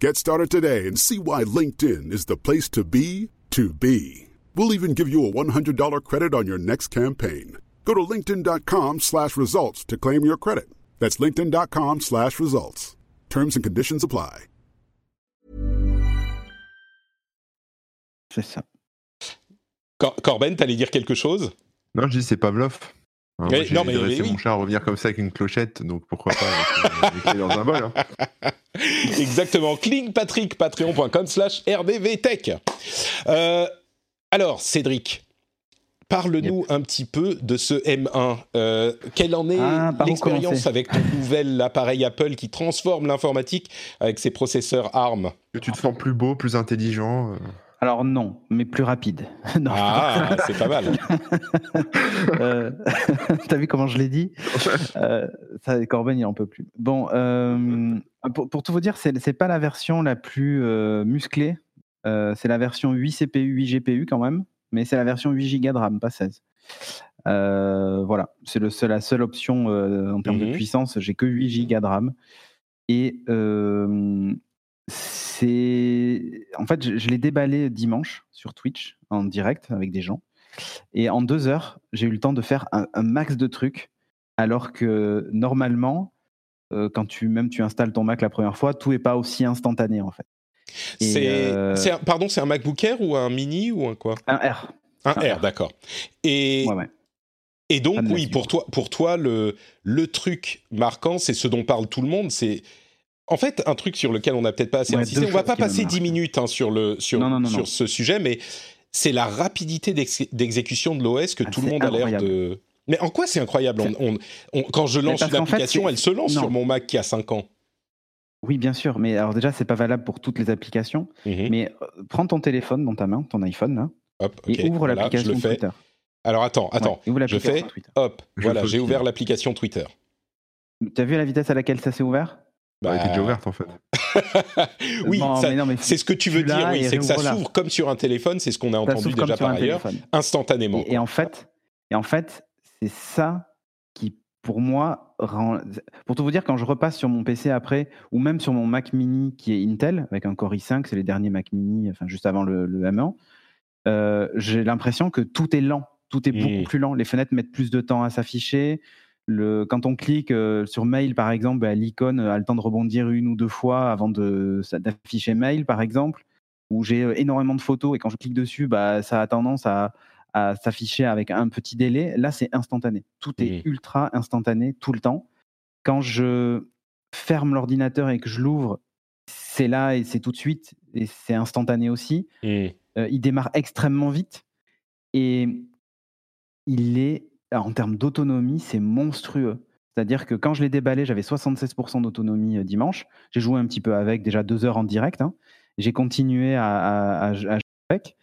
Get started today and see why LinkedIn is the place to be to be. We'll even give you a $100 credit on your next campaign. Go to linkedin.com slash results to claim your credit. That's linkedin.com slash results. Terms and conditions apply. C'est ça. Cor- Corben, t'allais dire quelque chose Non, je dis c'est Pavlov. Hein, Mais- moi, j'ai non, mais- dressé mais oui. mon chat à revenir comme ça avec une clochette, donc pourquoi pas avec dans un bol. hein. Exactement. Cling Patrick, patreon.com slash rdvtech. Euh, alors, Cédric, parle-nous un petit peu de ce M1. Euh, quelle en est Ah, l'expérience avec ton nouvel appareil Apple qui transforme l'informatique avec ses processeurs ARM Que tu te sens plus beau, plus intelligent. Alors non, mais plus rapide. non. Ah, c'est pas mal. Euh, T'as vu comment je l'ai dit Euh, ça, Corben, il en peut plus. Bon, euh, pour, pour tout vous dire, c'est c'est pas la version la plus euh, musclée. C'est la version 8 CPU, 8 GPU quand même, mais c'est la version 8 Go de RAM, pas 16. Euh, voilà, c'est la seule option en termes Mhm. de puissance. J'ai que 8 Go de RAM. Et euh, c'est. En fait, je, je l'ai déballé dimanche sur Twitch en direct avec des gens. Et en deux heures, j'ai eu le temps de faire un, un max de trucs. Alors que normalement, euh, quand tu même tu installes ton Mac la première fois, tout n'est pas aussi instantané en fait. C'est, euh, pardon, c'est un MacBook Air ou un Mini ou un quoi? Un R. Un Un R, d'accord. Et, Ouais, ouais. et donc, oui, pour toi, pour toi le, le truc marquant, c'est ce dont parle tout le monde. C'est en fait un truc sur lequel on n'a peut-être pas assez Ouais, insisté. On va pas passer marquent. 10 minutes hein, sur, le, sur, Non, non, non, sur non. ce sujet, mais c'est la rapidité d'ex- d'exécution de l'OS que Ah, tout le monde a l'air de. Mais en quoi c'est incroyable? On, on- on- Quand je lance une fait, application, elle se lance non. sur mon Mac qui a 5 ans. Oui, bien sûr. Mais alors déjà, c'est pas valable pour toutes les applications. Mhm. Mais euh, prends ton téléphone dans ta main, ton iPhone là, Hop, et ouvre l'application. Twitter. Alors attends, attends. Ouais, je fais. Twitter. Hop, Je voilà, j'ai ouvert l'application Twitter. T'as vu la vitesse à laquelle ça s'est ouvert? Bah, elle était Bah, déjà ouverte en fait. oui, c'est ce que tu veux dire, oui, c'est que ça s'ouvre comme sur un téléphone, c'est ce qu'on a entendu déjà par ailleurs, téléphone. instantanément. Et, et en fait, et en fait, c'est ça qui, pour moi, rend. Pour tout vous dire, quand je repasse sur mon PC après, ou même sur mon Mac Mini qui est Intel avec un Core i5, c'est les derniers Mac Mini, enfin juste avant le, le M1, euh, j'ai l'impression que tout est lent, tout est Mm. beaucoup plus lent. Les fenêtres mettent plus de temps à s'afficher. Le, quand on clique euh, sur mail, par exemple, bah, l'icône a le temps de rebondir une ou deux fois avant d'afficher mail, par exemple, où j'ai euh, énormément de photos et quand je clique dessus, bah, ça a tendance à, à s'afficher avec un petit délai. Là, c'est instantané. Tout est ultra instantané tout le temps. Quand je ferme l'ordinateur et que je l'ouvre, c'est là et c'est tout de suite et c'est instantané aussi. Euh, il démarre extrêmement vite et il est, en termes d'autonomie, c'est monstrueux. C'est-à-dire que quand je l'ai déballé, j'avais 76% d'autonomie euh, dimanche. J'ai joué un petit peu avec, déjà deux heures en direct. hein. J'ai continué à, à- à- à jouer avec.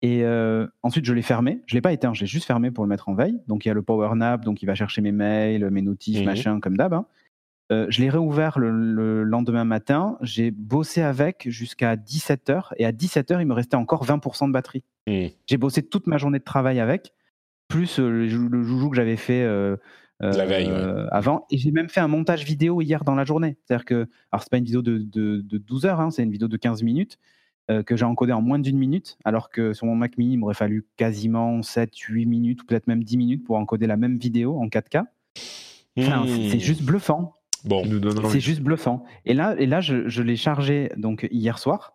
Et euh, ensuite, je l'ai fermé. Je ne l'ai pas éteint, je l'ai juste fermé pour le mettre en veille. Donc, il y a le power nap, donc il va chercher mes mails, mes notifs, Mhm. machin, comme d'hab. hein. Euh, je l'ai réouvert le, le lendemain matin. J'ai bossé avec jusqu'à 17h. Et à 17h, il me restait encore 20% de batterie. Hmm. J'ai bossé toute ma journée de travail avec, plus euh, le, jou- le joujou que j'avais fait euh, La veille, euh, avant. Et j'ai même fait un montage vidéo hier dans la journée. C'est-à-dire que, alors c'est pas une vidéo de, de, de 12 heures, hein, c'est une vidéo de 15 minutes euh, que j'ai encodée en moins d'une minute, alors que sur mon Mac mini, il m'aurait fallu quasiment 7, 8 minutes, ou peut-être même 10 minutes pour encoder la même vidéo en 4K. Enfin, c'est- Hmm. c'est juste bluffant. Bon, C'est juste bluffant. Et là, et là je, je l'ai chargé donc hier soir.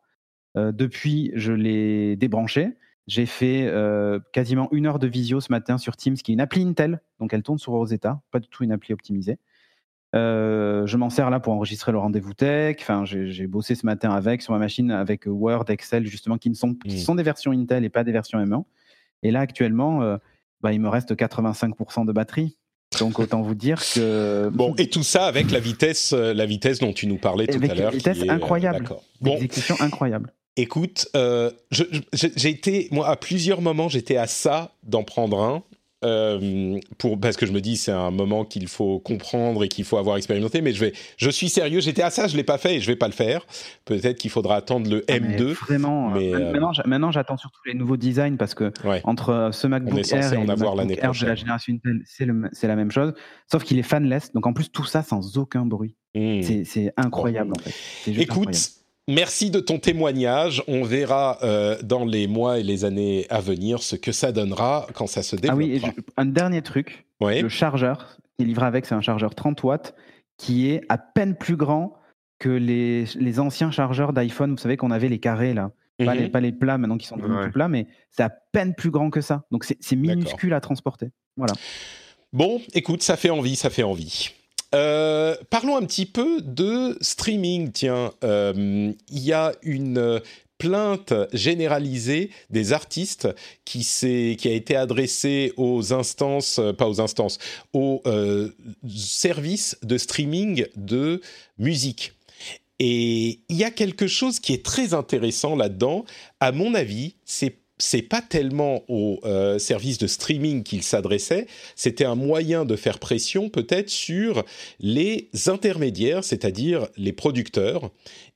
Euh, depuis, je l'ai débranché. J'ai fait euh, quasiment une heure de visio ce matin sur Teams, qui est une appli Intel. Donc, elle tourne sur Rosetta, pas du tout une appli optimisée. Euh, je m'en sers là pour enregistrer le rendez-vous tech. Enfin, j'ai bossé ce matin avec sur ma machine avec Word, Excel, justement, qui ne sont, qui Mm. sont des versions Intel et pas des versions M1. Et là, actuellement, euh, bah, il me reste 85% de batterie. Donc, autant vous dire que bon, et tout ça avec la vitesse, la vitesse dont tu nous parlais tout Avec à l'heure. qui vitesse est, euh, incroyable. Bon, exécution incroyable. Écoute, euh, j'ai été, moi, à plusieurs moments, j'étais à ça d'en prendre un. euh, pour, parce que je me dis c'est un moment qu'il faut comprendre et qu'il faut avoir expérimenté mais je vais je suis sérieux j'étais à ça je l'ai pas fait et je vais pas le faire peut-être qu'il faudra attendre le Ah, mais M2 Vraiment. euh, mais, euh, Maintenant, j'a- maintenant, j'attends surtout les nouveaux designs parce que ouais entre ce MacBook On est censé Air et en avoir MacBook Air de la génération Intel, c'est la même chose, sauf qu'il est fanless. Donc en plus tout ça sans aucun bruit. Hmm. C'est- incroyable en fait. Écoute, incroyable. Merci de ton témoignage. On verra euh, dans les mois et les années à venir ce que ça donnera quand ça se Ah développera. oui, et je- un dernier truc. Le chargeur qui est livré avec, c'est un chargeur 30 watts qui est à peine plus grand que les, les anciens chargeurs d'iPhone. Vous savez qu'on avait les carrés là. Pas, Mhm. les, pas les plats maintenant qui sont devenus Ouais. tout plats, mais c'est à peine plus grand que ça. Donc c'est c'est minuscule à transporter. Voilà. Bon, écoute, ça fait envie, ça fait envie. Euh, parlons un petit peu de streaming. Tiens, euh, il y a une euh, plainte généralisée des artistes qui, a été adressée aux instances, pas aux instances, aux services de streaming de musique. Et il y a quelque chose qui est très intéressant là-dedans. À mon avis, c'est c'est pas tellement au euh, service de streaming qu'il s'adressait, c'était un moyen de faire pression peut-être sur les intermédiaires, c'est-à-dire les producteurs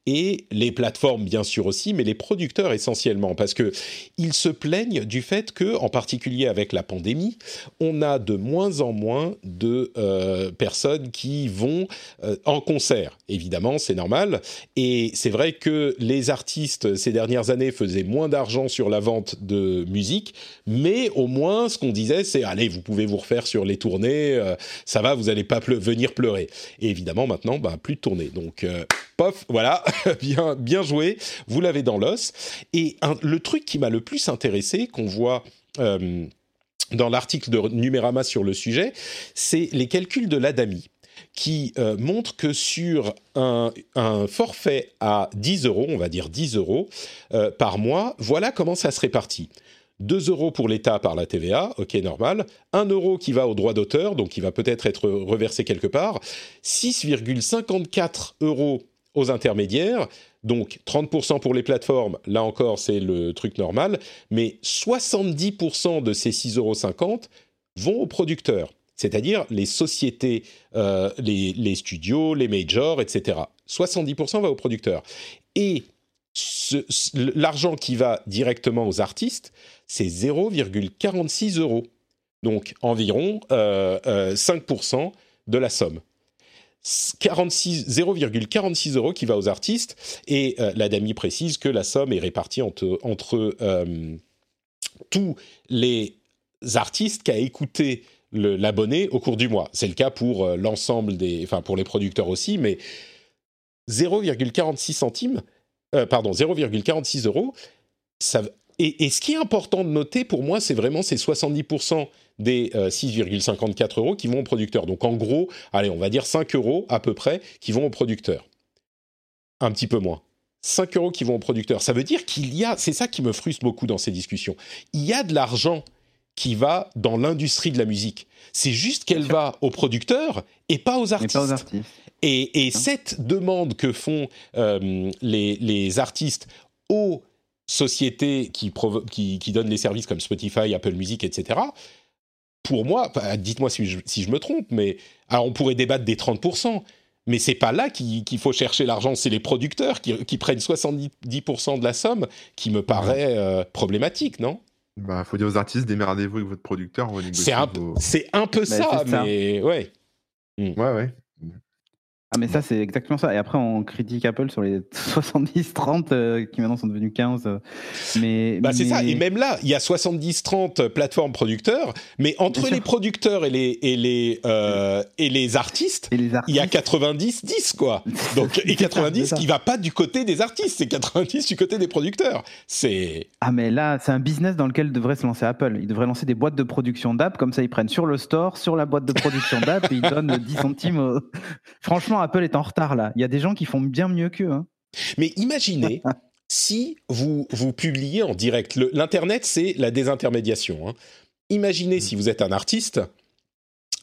et les plateformes bien sûr aussi, mais les producteurs essentiellement, parce que ils se plaignent du fait que, en particulier avec la pandémie, on a de moins en moins de euh, personnes qui vont euh, en concert. Évidemment, c'est normal, et c'est vrai que les artistes ces dernières années faisaient moins d'argent sur la vente de musique, mais au moins ce qu'on disait, c'est allez, vous pouvez vous refaire sur les tournées, euh, ça va, vous n'allez pas venir pleurer. Et évidemment, maintenant, bah, plus de tournées. Donc, pof, voilà, bien, joué, vous l'avez dans l'os. Et le truc qui m'a le plus intéressé, qu'on voit. euh, dans l'article de Numérama sur le sujet, c'est les calculs de l'ADAMI qui euh, montrent que sur un, un forfait à 10 euros, on va dire 10 euros euh, par mois, voilà comment ça se répartit. 2 euros pour l'État par la TVA, ok, normal. 1 euro qui va au droit d'auteur, donc qui va peut-être être reversé quelque part. 6,54 euros aux intermédiaires, donc 30% pour les plateformes, là encore c'est le truc normal, mais 70% de ces 6,50 euros vont aux producteurs, c'est-à-dire les sociétés, euh, les, studios, les majors, etc. 70% va aux producteurs. Et l'argent qui va directement aux artistes, c'est 0,46 euros. Donc environ euh, euh, 5% de la somme. 46 0,46 euros qui va aux artistes et euh, l'ADAMI précise que la somme est répartie entre, euh, tous les artistes qu'a écouté l'abonné au cours du mois. C'est le cas pour euh, l'ensemble des, enfin pour les producteurs aussi, mais 0,46 centimes, pardon, 0,46 euros. Ça, et, et ce qui est important de noter pour moi, c'est vraiment ces 70% des euh, 6,54 euros qui vont aux producteurs. Donc en gros, allez, on va dire 5 euros à peu près qui vont aux producteurs. Un petit peu moins. 5 euros qui vont aux producteurs. Ça veut dire qu'il y a, c'est ça qui me frustre beaucoup dans ces discussions, il y a de l'argent qui va dans l'industrie de la musique. C'est juste qu'elle va aux producteurs et pas aux artistes. pas aux artistes. Et, et cette demande que font euh, les, les artistes aux sociétés qui, qui, qui donnent les services comme Spotify, Apple Music, etc., pour moi, dites-moi si je, si je me trompe, mais alors on pourrait débattre des 30%, mais c'est pas là qu'il faut chercher l'argent, c'est les producteurs qui, qui prennent 70% de la somme qui me paraît euh, problématique, non? Bah, faut dire aux artistes, démerdez-vous avec votre producteur, on va négocier C'est un, vos- c'est un peu ça, c'est ça. mais ouais. Ouais, ouais. Ah mais ça c'est exactement ça. Et après on critique Apple sur les 70-30 euh, qui maintenant sont devenus 15. euh, Mais Bah c'est ça, et même là, il y a 70-30 plateformes producteurs, mais entre Bien les sûr. producteurs et les, et les, euh, et les artistes, et les il y a artistes, 90-10 quoi. Donc, et C'est ça, 90 c'est ça. qui va pas du côté des artistes, c'est 90 du côté des producteurs. C'est. Ah mais là c'est un business dans lequel devrait se lancer Apple. Ils devraient lancer des boîtes de production d'app comme ça ils prennent sur le store, sur la boîte de production d'app et ils donnent 10 centimes. au- Franchement Apple est en retard là. Il y a des gens qui font bien mieux qu'eux. Hein. Mais imaginez si vous, vous publiez en direct. L'Internet, c'est la désintermédiation. hein. Imaginez si vous êtes un artiste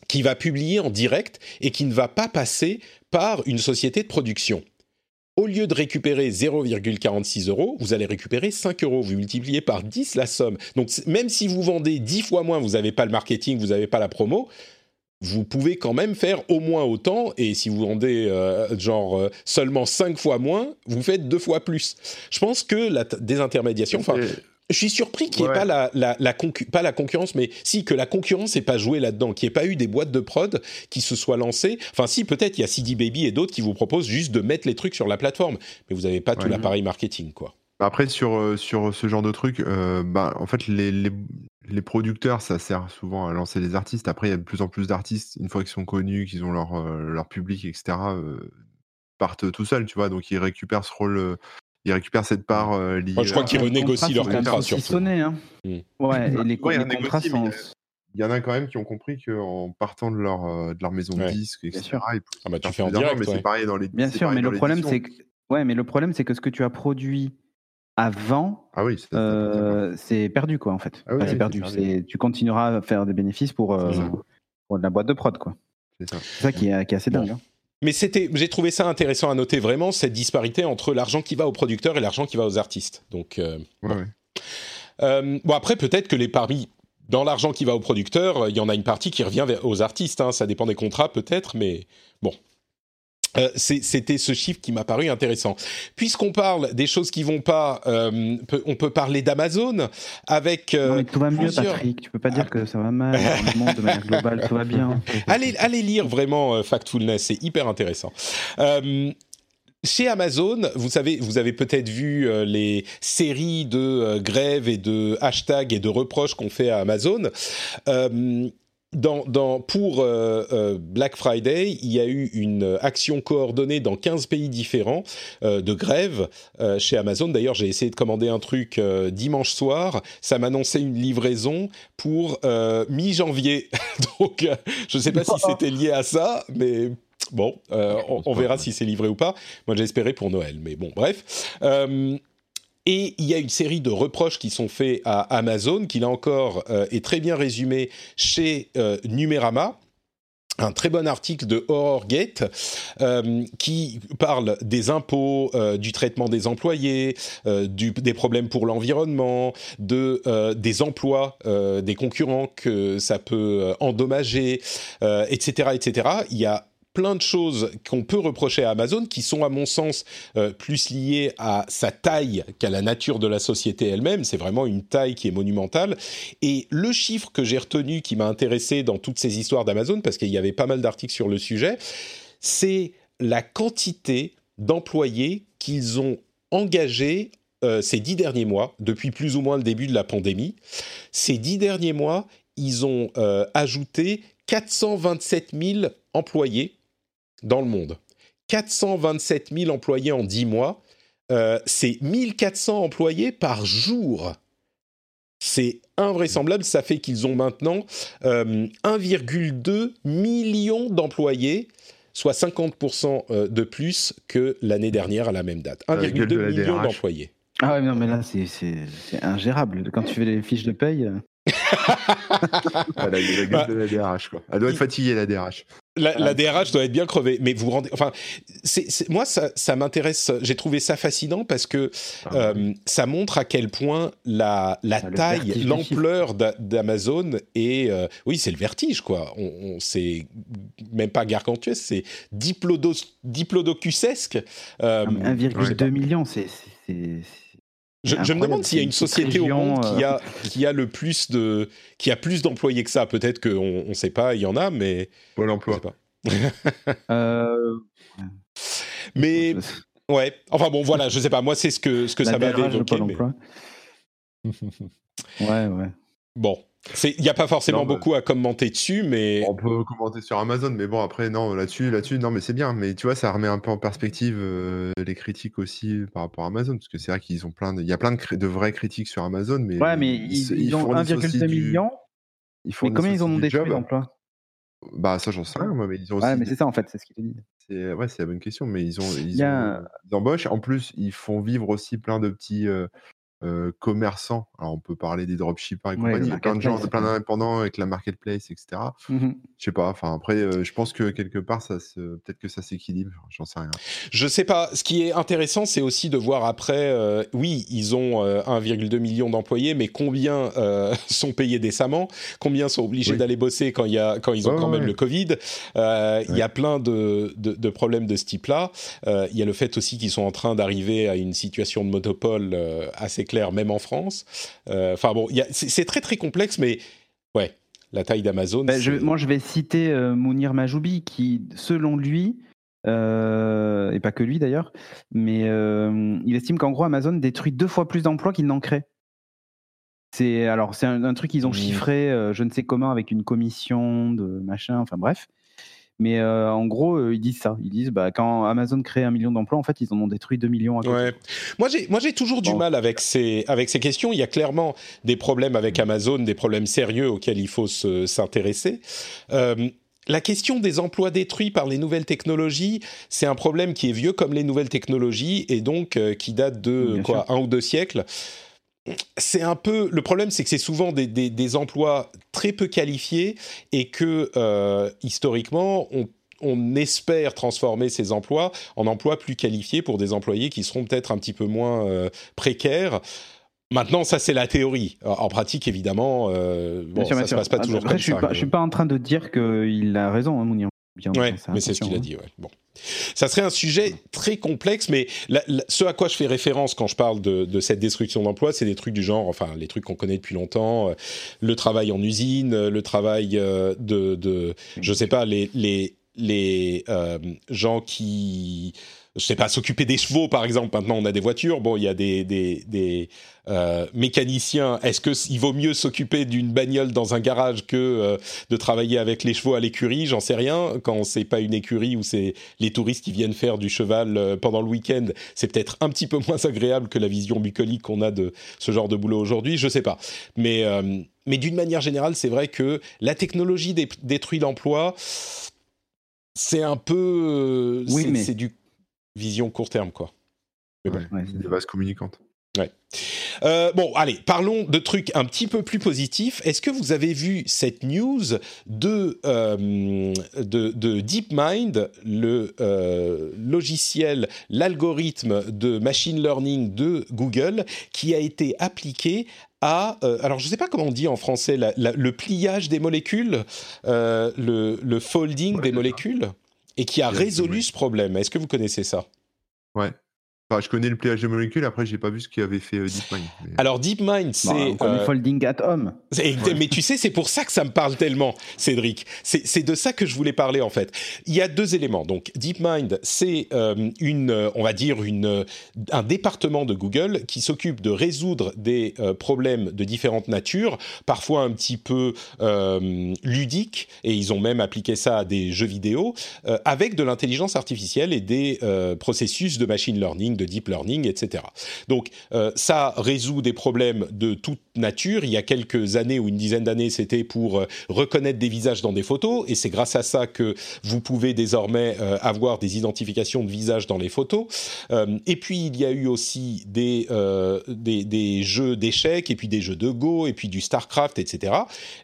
qui va publier en direct et qui ne va pas passer par une société de production. Au lieu de récupérer 0,46 euros, vous allez récupérer 5 euros. Vous multipliez par 10 la somme. Donc même si vous vendez 10 fois moins, vous n'avez pas le marketing, vous n'avez pas la promo, vous pouvez quand même faire au moins autant. Et si vous vendez euh, genre euh, seulement 5 fois moins, vous faites deux fois plus. Je pense que la désintermédiation, enfin, je suis surpris qu'il n'y ait Ouais. pas la, la, pas la concurrence, mais si que la concurrence n'ait pas joué là-dedans, qu'il n'y ait pas eu des boîtes de prod qui se soient lancées. Enfin, si peut-être il y a CD Baby et d'autres qui vous proposent juste de mettre les trucs sur la plateforme, mais vous n'avez pas tout l'appareil marketing, quoi. Après, sur, euh, sur ce genre de truc, euh, bah, en fait, les, les, les producteurs, ça sert souvent à lancer les artistes. Après, il y a de plus en plus d'artistes, une fois qu'ils sont connus, qu'ils ont leur, euh, leur public, etc., euh, partent tout seuls, tu vois. Donc, ils récupèrent ce rôle, ils récupèrent cette part euh, liée. Moi, je crois à- qu'ils renégocient leur contrat, surtout. hein. Mm. Ouais, et les, Ouais, les il y contrats sont. Il en a quand même qui ont compris qu'en partant de leur, de leur maison Ouais. de disques, etc., sûr. ils pouvaient Ah bah, tu fais en direct, mais ouais. c'est pareil dans les Bien sûr, mais le problème c'est que ouais, mais le problème c'est que ce que tu as produit avant, Ah oui, c'est ça, euh, c'est perdu quoi en fait. Ah oui, Enfin, oui, c'est perdu. Tu continueras à faire des bénéfices pour, euh, pour de la boîte de prod quoi. c'est ça. Qui est, qui est assez Bon. dingue. hein. Mais c'était, j'ai trouvé ça intéressant à noter vraiment cette disparité entre l'argent qui va aux producteurs et l'argent qui va aux artistes. Donc, euh, Ouais, ouais. Euh, bon, après, peut-être que les paris, dans l'argent qui va aux producteurs, il y en a une partie qui revient aux artistes. hein. Ça dépend des contrats, peut-être, mais bon. Euh, C'était ce chiffre qui m'a paru intéressant. Puisqu'on parle des choses qui vont pas, euh, peut- on peut parler d'Amazon avec euh, Non, mais tout va mieux, plusieurs- Patrick. Tu peux pas dire que ça va mal dans le monde de manière globale. Tout va bien. Allez, allez lire vraiment euh, Factfulness, c'est hyper intéressant. Euh, chez Amazon, vous savez, vous avez peut-être vu euh, les séries de euh, grèves et de hashtags et de reproches qu'on fait à Amazon. Euh, dans, dans, pour euh, euh, Black Friday, il y a eu une action coordonnée dans 15 pays différents euh, de grève chez Amazon. D'ailleurs, j'ai essayé de commander un truc dimanche soir. Ça m'annonçait une livraison pour mi-janvier. Donc, je ne sais pas si c'était lié à ça, mais bon, on, on verra si c'est livré ou pas. Moi, j'espérais pour Noël, mais bon, bref. Et il y a une série de reproches qui sont faits à Amazon, qui là encore euh, est très bien résumé chez euh, Numérama. Un très bon article de HorrorGate euh, qui parle des impôts, euh, du traitement des employés, euh, des problèmes pour l'environnement, de des emplois des concurrents que ça peut endommager, etc., etc. Il y a plein de choses qu'on peut reprocher à Amazon qui sont à mon sens euh, plus liées à sa taille qu'à la nature de la société elle-même. C'est vraiment une taille qui est monumentale. Et le chiffre que j'ai retenu qui m'a intéressé dans toutes ces histoires d'Amazon, parce qu'il y avait pas mal d'articles sur le sujet, c'est la quantité d'employés qu'ils ont engagés euh, ces dix derniers mois, depuis plus ou moins le début de la pandémie. Ces dix derniers mois, ils ont euh, ajouté 427 000 employés dans le monde. 427 000 employés en 10 mois, euh, c'est 1400 employés par jour. C'est invraisemblable, ça fait qu'ils ont maintenant euh, 1,2 million d'employés, soit 50% euh, de plus que l'année dernière à la même date. la gueule de 1,2 la million d'employés. Ah ouais, non, mais là, c'est- c'est c'est ingérable. Quand tu fais les fiches de paye. euh, Ah, la, la gueule Bah, de la DRH, quoi. Elle doit être fatiguée, la DRH. La, la DRH doit être bien crevée, mais vous rendez, enfin, c'est, c'est- moi ça, ça m'intéresse. J'ai trouvé ça fascinant parce que Ah, euh, ça montre à quel point la, la Ah, le taille, l'ampleur d'a- d'Amazon est, euh, oui, c'est le vertige quoi. On, on- c'est même pas gargantuesque, c'est diplodocusesque. Euh, non, mais 1,2 million, c'est- je, je me demande s'il y a une société au monde qui euh, a qui a le plus de qui a plus d'employés que ça. Peut-être qu'on on sait pas, il y en a, mais Pôle je emploi. sais pas. Euh, Mais ouais, enfin bon, voilà, je sais pas. Moi, c'est ce que ce que la ça m'avait évoqué. Pôle mais- emploi. Ouais, ouais. Bon, il n'y a pas forcément Non, bah- beaucoup à commenter dessus, mais On peut commenter sur Amazon, mais bon, après, non, là-dessus, là-dessus, non, mais c'est bien. Mais tu vois, ça remet un peu en perspective euh, les critiques aussi par rapport à Amazon, parce que c'est vrai qu'ils ont plein de, il y a plein de, vraies critiques sur Amazon, mais Ouais, mais ils, se- ils ont fournissent aussi 1,2 du- million. ils Mais fournissent combien ils en aussi ont détruit job. d'emplois Bah ça, j'en sais rien, moi, mais ils ont aussi. Ouais, mais des- c'est ça en fait, c'est ce qu'ils te disent. c'est- ouais, c'est la bonne question, mais ils ont, ils, Il y a- ont- ils embauchent. En plus, ils font vivre aussi plein de petits. euh, euh, commerçants, alors on peut parler des dropshippers et Ouais, compagnie, il y a plein de gens, plein d'indépendants avec la marketplace, etc. Mhm. Je sais pas, enfin après, euh, je pense que quelque part, ça se... peut-être que ça s'équilibre, j'en sais rien. Je sais pas. Ce qui est intéressant, c'est aussi de voir après. euh, oui, ils ont euh, 1,2 million d'employés, mais combien sont payés décemment Combien sont obligés Oui. d'aller bosser quand y a quand ils ont quand même le Covid Il y a plein de, de, de problèmes de ce type-là. Il y a le fait aussi qu'ils sont en train d'arriver à une situation de monopole assez claire, même en France. Euh, Enfin bon, c'est très très complexe, mais ouais, la taille d'Amazon. Bah, moi, je vais citer euh, Mounir Majoubi, qui, selon lui, euh, et pas que lui d'ailleurs, mais euh, il estime qu'en gros, Amazon détruit deux fois plus d'emplois qu'il n'en crée. C'est alors c'est un, un truc qu'ils ont Mmh. chiffré, je ne sais comment, avec une commission de machin, enfin bref. Mais euh, en gros, euh, ils disent ça. Ils disent, bah, quand Amazon crée un million d'emplois, en fait, ils en ont détruit 2 millions à. Ouais. Moi, j'ai, moi, j'ai toujours du mal avec ces, avec ces questions. Il y a clairement des problèmes avec Amazon, des problèmes sérieux auxquels il faut se, s'intéresser. Euh, la question des emplois détruits par les nouvelles technologies, c'est un problème qui est vieux comme les nouvelles technologies et donc qui date de Bien quoi, un ou deux siècles. C'est un peu le problème, c'est que c'est souvent des, des, des emplois très peu qualifiés et que euh, historiquement on on espère transformer ces emplois en emplois plus qualifiés pour des employés qui seront peut-être un petit peu moins euh, précaires. Maintenant, ça c'est la théorie. En pratique, évidemment, euh, bon, Bien sûr, ça bien se passe pas toujours Après, comme je suis ça. pas, je suis pas en train de dire qu'il a raison, hein, Mounir. Bien, Ouais, mais c'est ce qu'il a hein. dit. Ouais. Bon, ça serait un sujet très complexe, mais la- la- ce à quoi je fais référence quand je parle de, de cette destruction d'emplois, c'est des trucs du genre, enfin, les trucs qu'on connaît depuis longtemps, euh, le travail en usine, euh, le travail euh, de, de, je sais pas, les les les euh, gens qui je sais pas, s'occuper des chevaux, par exemple. Maintenant, on a des voitures. Bon, il y a des, des, des euh, mécaniciens. Est-ce qu'il vaut mieux s'occuper d'une bagnole dans un garage que euh, de travailler avec les chevaux à l'écurie? J'en sais rien. Quand c'est pas une écurie où c'est les touristes qui viennent faire du cheval euh, pendant le week-end, c'est peut-être un petit peu moins agréable que la vision bucolique qu'on a de ce genre de boulot aujourd'hui. Je sais pas. Mais, mais d'une manière générale, c'est vrai que la technologie dé- détruit l'emploi. C'est un peu. Oui, mais- c'est du vision court terme, quoi. Mais bon. Ouais, des. Euh, bon, allez, parlons de trucs un petit peu plus positifs. Est-ce que vous avez vu cette news de, euh, de, de DeepMind, le euh, logiciel, l'algorithme de machine learning de Google, qui a été appliqué à, euh, alors je ne sais pas comment on dit en français, la- la- le pliage des molécules, euh, le, le folding Ouais, des ça. Et qui a résolu ce problème. Est-ce que vous connaissez ça? Ouais. Enfin, je connais le pliage des molécules, après, j'ai pas vu ce qu'avait fait euh, DeepMind. mais- Alors DeepMind, c'est... Bon, on connaît euh, Folding at Home. C'est- Mais tu sais, c'est pour ça que ça me parle tellement, Cédric. C'est c'est de ça que je voulais parler en fait. Il y a deux éléments. Donc, DeepMind, c'est euh, une, euh, on va dire une, euh, un département de Google qui s'occupe de résoudre des euh, problèmes de différentes natures, parfois un petit peu euh, ludiques, et ils ont même appliqué ça à des jeux vidéo, euh, avec de l'intelligence artificielle et des euh, processus de machine learning, de deep learning, etc. Donc euh, ça résout des problèmes de toute nature. Il y a quelques années ou une dizaine d'années, c'était pour euh, reconnaître des visages dans des photos, et c'est grâce à ça que vous pouvez désormais euh, avoir des identifications de visages dans les photos. Et puis il y a eu aussi des, des, des jeux d'échecs, et puis des jeux de Go, et puis du Starcraft, etc.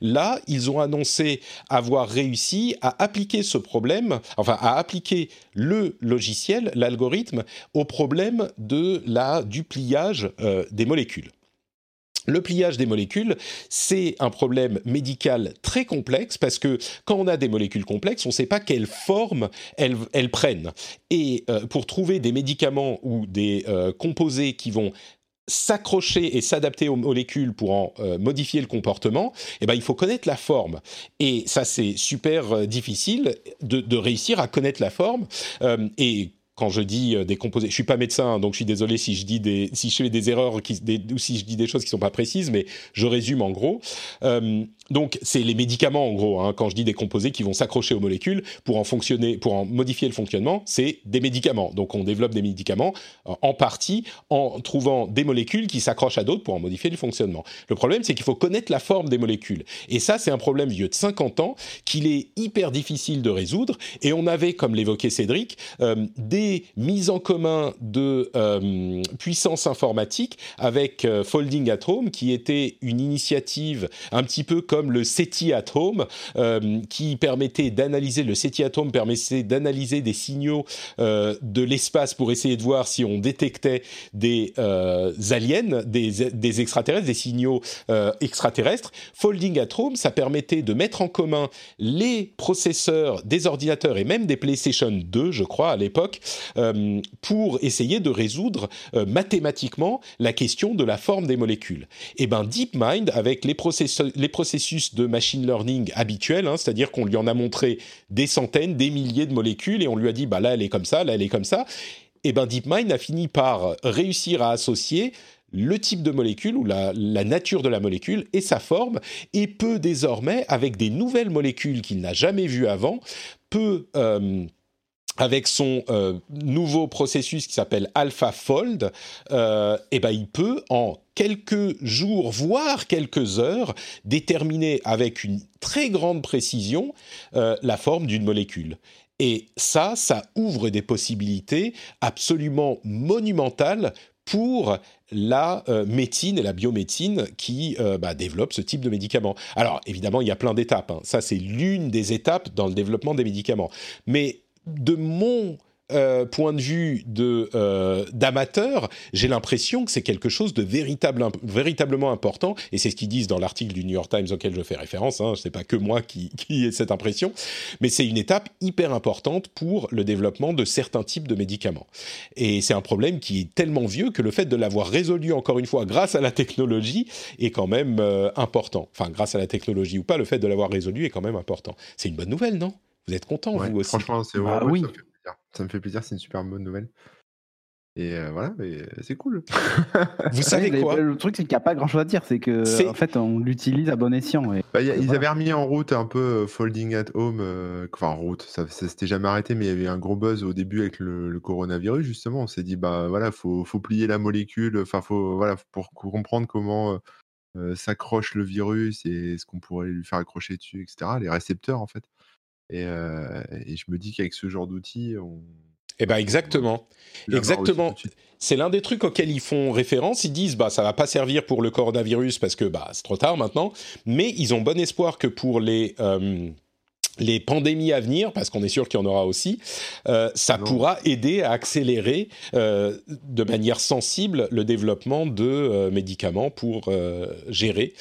Là, ils ont annoncé avoir réussi à appliquer ce problème, enfin à appliquer le logiciel, l'algorithme, au problème de la, du pliage euh, des molécules. Le pliage des molécules, c'est un problème médical très complexe parce que quand on a des molécules complexes, on ne sait pas quelle forme elles, prennent. Et euh, pour trouver des médicaments ou des euh, composés qui vont s'accrocher et s'adapter aux molécules pour en modifier le comportement, eh ben, il faut connaître la forme. Et ça, c'est super difficile de, de, réussir à connaître la forme. Et quand je dis des composés, je suis pas médecin, donc je suis désolé si je dis des, si je fais des erreurs qui, ou si je dis des choses qui sont pas précises, mais je résume en gros. Euh, donc c'est les médicaments en gros. Hein, quand je dis des composés qui vont s'accrocher aux molécules pour en fonctionner, pour en modifier le fonctionnement, c'est des médicaments. Donc on développe des médicaments euh, en partie en trouvant des molécules qui s'accrochent à d'autres pour en modifier le fonctionnement. Le problème c'est qu'il faut connaître la forme des molécules. Et ça c'est un problème vieux de 50 ans qu'il est hyper difficile de résoudre. Et on avait, comme l'évoquait Cédric, euh, des mise en commun de euh, puissance informatique avec euh, Folding at Home, qui était une initiative un petit peu comme le SETI at Home, euh, qui permettait d'analyser, le SETI at Home permettait d'analyser des signaux de l'espace pour essayer de voir si on détectait des aliens, des, extraterrestres, des signaux extraterrestres. Folding at Home, ça permettait de mettre en commun les processeurs des ordinateurs et même des PlayStation 2, je crois, à l'époque, euh, pour essayer de résoudre euh, mathématiquement la question de la forme des molécules. Et eh ben DeepMind, avec les, processus, les de machine learning habituels, hein, c'est-à-dire qu'on lui en a montré des centaines, des milliers de molécules et on lui a dit bah là elle est comme ça, là elle est comme ça. Et eh ben DeepMind a fini par réussir à associer le type de molécule ou la, nature de la molécule et sa forme, et peut désormais, avec des nouvelles molécules qu'il n'a jamais vues avant, peut euh, avec son euh, nouveau processus qui s'appelle AlphaFold, euh, eh ben, il peut en quelques jours, voire quelques heures, déterminer avec une très grande précision euh, la forme d'une molécule. Et ça, ça ouvre des possibilités absolument monumentales pour la euh, médecine et la biomédecine qui bah, développent ce type de médicaments. Alors évidemment, il y a plein d'étapes. Hein. Ça, c'est l'une des étapes dans le développement des médicaments. Mais de mon euh, point de vue euh, d'amateur, j'ai l'impression que c'est quelque chose de véritable, véritablement important, et c'est ce qu'ils disent dans l'article du New York Times auquel je fais référence. Hein, n'est pas que moi qui, qui ai cette impression, mais c'est une étape hyper importante pour le développement de certains types de médicaments. Et c'est un problème qui est tellement vieux que le fait de l'avoir résolu encore une fois grâce à la technologie est quand même euh, important. Enfin, grâce à la technologie ou pas, le fait de l'avoir résolu est quand même important. C'est une bonne nouvelle, non? Vous êtes content, vous aussi Franchement, c'est bah, oui. ça, me ça me fait plaisir, c'est une super bonne nouvelle. Et voilà, mais c'est cool. Vous savez quoi Le truc, c'est qu'il n'y a pas grand-chose à dire. C'est que en fait, on l'utilise à bon escient. Et... Bah, ils avaient remis en route un peu Folding at Home. enfin, en route, ça, ça s'était jamais arrêté, mais il y avait un gros buzz au début avec le, coronavirus, justement. On s'est dit, bah voilà, faut, faut plier la molécule. Enfin, faut, voilà, pour comprendre comment s'accroche le virus et ce qu'on pourrait lui faire accrocher dessus, etc. Les récepteurs, en fait. Et, et je me dis qu'avec ce genre d'outils, on eh ben exactement, exactement. C'est l'un des trucs auxquels ils font référence. Ils disent bah ça va pas servir pour le coronavirus parce que bah c'est trop tard maintenant, mais ils ont bon espoir que pour les euh, les pandémies à venir, parce qu'on est sûr qu'il y en aura aussi, euh, ça pourra aider à accélérer euh, de manière sensible le développement de médicaments pour gérer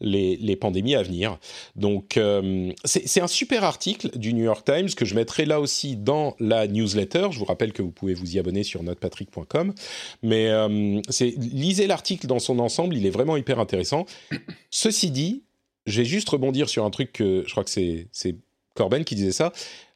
les, pandémies à venir. Donc, euh, c'est un super article du New York Times que je mettrai là aussi dans la newsletter. Je vous rappelle que vous pouvez vous y abonner sur notrepatrick.com. Mais euh, lisez l'article dans son ensemble, il est vraiment hyper intéressant. Ceci dit, je vais juste rebondir sur un truc que je crois que c'est Corben qui disait ça.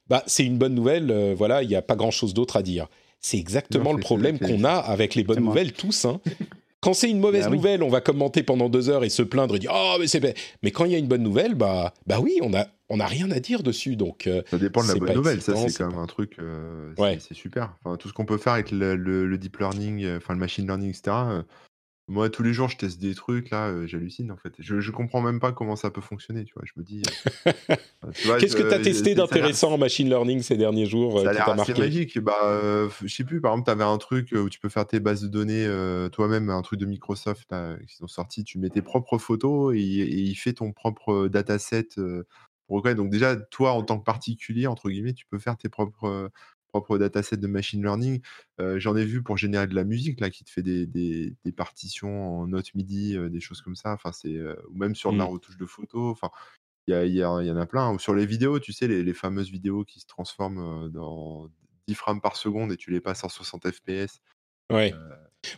Bah, c'est une bonne nouvelle, euh, voilà, il n'y a pas grand-chose d'autre à dire. C'est exactement le problème qu'on a avec les bonnes nouvelles tous. Hein. Quand c'est une mauvaise bah nouvelle, on va commenter pendant deux heures et se plaindre et dire oh mais c'est mais quand il y a une bonne nouvelle, bah bah oui, on a on a rien à dire dessus donc. Euh, ça dépend de la bonne nouvelle, ça c'est quand même un truc, euh, c'est super. Enfin, tout ce qu'on peut faire avec le, deep learning, euh, enfin le machine learning, etc. Moi, tous les jours, je teste des trucs, là, euh, j'hallucine, en fait. Je, je comprends même pas comment ça peut fonctionner, tu vois. Je me dis. Euh, Qu'est-ce que tu as testé d'intéressant en machine learning ces derniers jours Ça a euh, l'air assez magique. Bah, je sais plus, par exemple, tu avais un truc où tu peux faire tes bases de données toi-même, un truc de Microsoft là, qui sont sortis. Tu mets tes propres photos et, il fait ton propre dataset. pour Donc, déjà, toi, en tant que particulier, entre guillemets, tu peux faire tes propres propre dataset de machine learning. J'en ai vu pour générer de la musique, là, qui te fait des, des, partitions en notes MIDI, des choses comme ça. Enfin, c'est, ou même sur de la mmh. retouche de photos. Enfin, il y, y, y, en a plein. Ou sur les vidéos, tu sais, les, les fameuses vidéos qui se transforment dans 10 frames par seconde et tu les passes en 60 FPS. Ouais.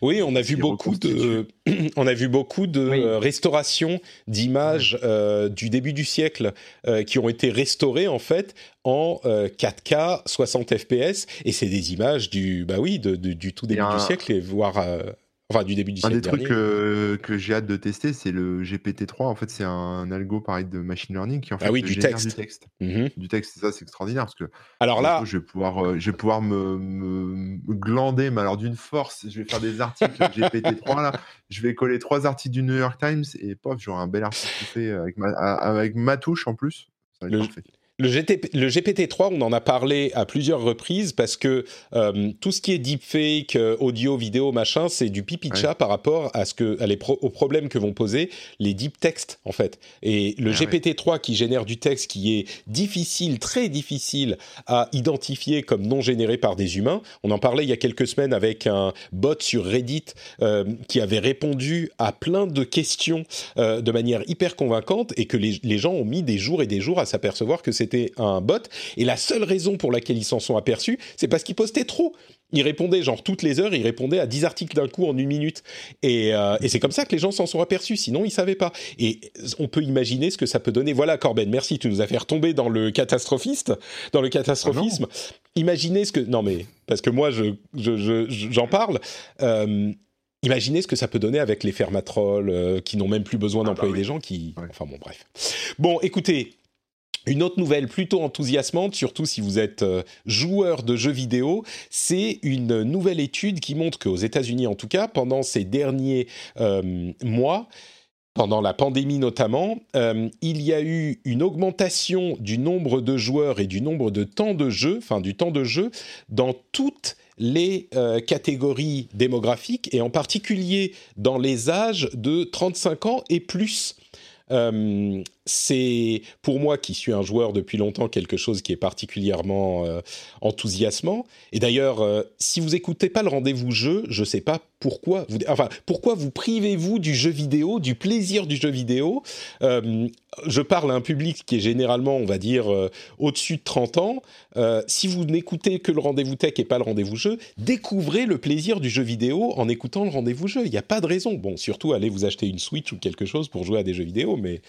Oui, on a vu beaucoup de, on a vu beaucoup de Oui. restaurations d'images euh, du début du siècle euh, qui ont été restaurées en fait en euh, 4K 60 FPS et c'est des images du, bah oui, de- de- du tout début un- du siècle et voire, euh, enfin du début du Un des trucs euh, que j'ai hâte de tester, c'est le GPT-3. En fait, c'est un algo pareil de machine learning qui en fait Ah oui, du texte. du texte. Mhm. Du texte, ça c'est extraordinaire parce que Alors là, je vais pouvoir, euh, je vais pouvoir me, me- me glander, mais alors d'une force. Je vais faire des articles GPT-3 là. Je vais coller trois articles du New York Times et pof, j'aurai un bel article fait avec ma, avec ma touche en plus. Ça va être Le- parfait. Le, GTP le GPT-3, on en a parlé à plusieurs reprises parce que euh, tout ce qui est deepfake, euh, audio, vidéo, machin, c'est du pipi de Ouais. chat par rapport à ce que, à les pro- aux problèmes que vont poser les deep texts, en fait. Et le Ah ouais. GPT-3 qui génère du texte qui est difficile, très difficile à identifier comme non généré par des humains. On en parlait il y a quelques semaines avec un bot sur Reddit euh, qui avait répondu à plein de questions euh, de manière hyper convaincante et que les, les gens ont mis des jours et des jours à s'apercevoir que c'était un bot. Et la seule raison pour laquelle ils s'en sont aperçus, c'est parce qu'ils postaient trop. Ils répondaient genre toutes les heures, ils répondaient à 10 articles d'un coup en une minute. Et, euh, et c'est comme ça que les gens s'en sont aperçus, sinon ils savaient pas. Et on peut imaginer ce que ça peut donner. Voilà Corben, merci, tu nous as fait retomber dans le catastrophiste, dans le catastrophisme. Imaginez ce que... Non mais, parce que moi je, je- je- je- j'en parle. Euh, Imaginez ce que ça peut donner avec les fermatrolls euh, qui n'ont même plus besoin Ah bah d'employer oui. des gens qui... Ouais. Enfin bon, bref. Bon, écoutez, une autre nouvelle plutôt enthousiasmante, surtout si vous êtes euh, joueur de jeux vidéo, c'est une nouvelle étude qui montre qu'aux États-Unis, en tout cas, pendant ces derniers euh, mois, pendant la pandémie notamment, euh, il y a eu une augmentation du nombre de joueurs et du nombre de temps de jeu, enfin du temps de jeu, dans toutes les catégories démographiques et en particulier dans les âges de 35 ans et plus. C'est pour moi qui suis un joueur depuis longtemps quelque chose qui est particulièrement euh, enthousiasmant. Et d'ailleurs, euh, si vous écoutez pas le rendez-vous jeu, je sais pas pourquoi. Vous, enfin, pourquoi vous privez-vous du jeu vidéo, du plaisir du jeu vidéo Euh, Je parle à un public qui est généralement, on va dire, au-dessus de 30 ans. Si vous n'écoutez que le rendez-vous tech et pas le rendez-vous jeu, découvrez le plaisir du jeu vidéo en écoutant le rendez-vous jeu. Il n'y a pas de raison. Bon, surtout allez vous acheter une Switch ou quelque chose pour jouer à des jeux vidéo, mais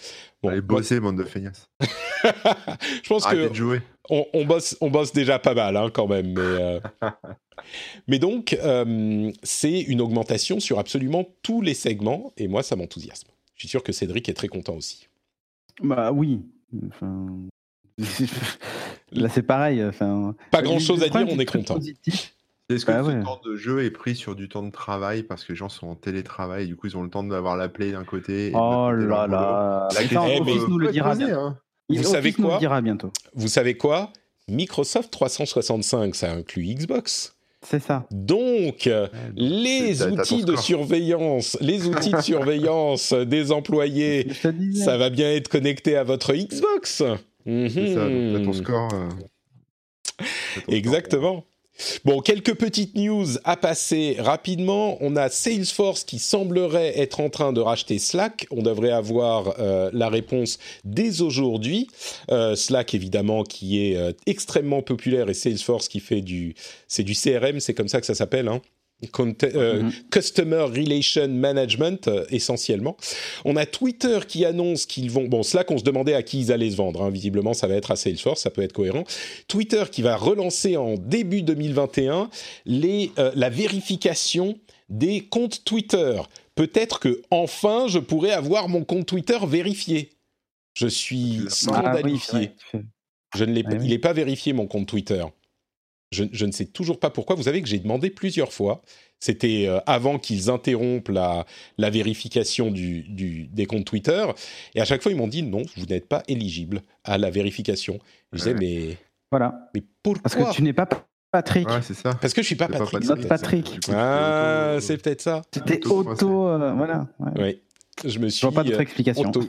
bon, bosser, bande de feignasses. je pense Arrêtez que de jouer. on, on bosse, on bosse déjà pas mal hein, quand même. Mais, euh, mais donc, euh, c'est une augmentation sur absolument tous les segments, et moi, ça m'enthousiasme. Je suis sûr que Cédric est très content aussi. Bah oui. Enfin, Là, c'est pareil. Enfin, Pas grand-chose à dire, on est content. positif, Est-ce que Bah ce ouais. temps de jeu est pris sur du temps de travail parce que les gens sont en télétravail et du coup ils ont le temps d'avoir la play d'un côté et de Oh là boulot? là. La Mais question ça, Office mais- nous le dira bien. hein. Vous Office savez nous quoi? le dira bientôt. Vous savez quoi? Microsoft 365, ça inclut Xbox. C'est ça. Donc, les C'est- t'as- t'as ton outils de score. surveillance, les outils de surveillance des employés, Je te disais. ça va bien être connecté à votre Xbox. C'est ça, donc t'as ton Mhm. score. euh, t'as ton score. Exactement. Bon, quelques petites news à passer rapidement. On a Salesforce qui semblerait être en train de racheter Slack. On devrait avoir euh, la réponse dès aujourd'hui. Euh, Slack, évidemment, qui est euh, extrêmement populaire et Salesforce qui fait du... C'est du CRM, c'est comme ça que ça s'appelle, hein Conte- euh, Mhm. Customer Relation Management euh, essentiellement. On a Twitter qui annonce qu'ils vont... Bon, Slack, on se demandait à qui ils allaient se vendre. hein. Visiblement, ça va être à Salesforce, ça peut être cohérent. Twitter qui va relancer en début 2021 les, euh, la vérification des comptes Twitter. Peut-être que enfin je pourrais avoir mon compte Twitter vérifié. Je suis Ah oui, scandalifié. Je ne l'ai pas- Ah oui. Il n'est pas vérifié mon compte Twitter. Je, je ne sais toujours pas pourquoi. Vous savez que j'ai demandé plusieurs fois. C'était euh, avant qu'ils interrompent la, la vérification du, du- des comptes Twitter. Et à chaque fois, ils m'ont dit non, vous n'êtes pas éligible à la vérification. Je disais, Ouais. mais, Voilà. mais pourquoi? Parce que tu n'es pas Patrick. Ouais, c'est ça. Parce que je suis pas C'est pas Patrick. Patrick. c'est Notre peut-être ça. Patrick. Tu fais Ah, auto- c'est peut-être ça. C'était auto. euh, voilà. ouais. Oui. Je me suis. Je vois pas d'autre euh, explication.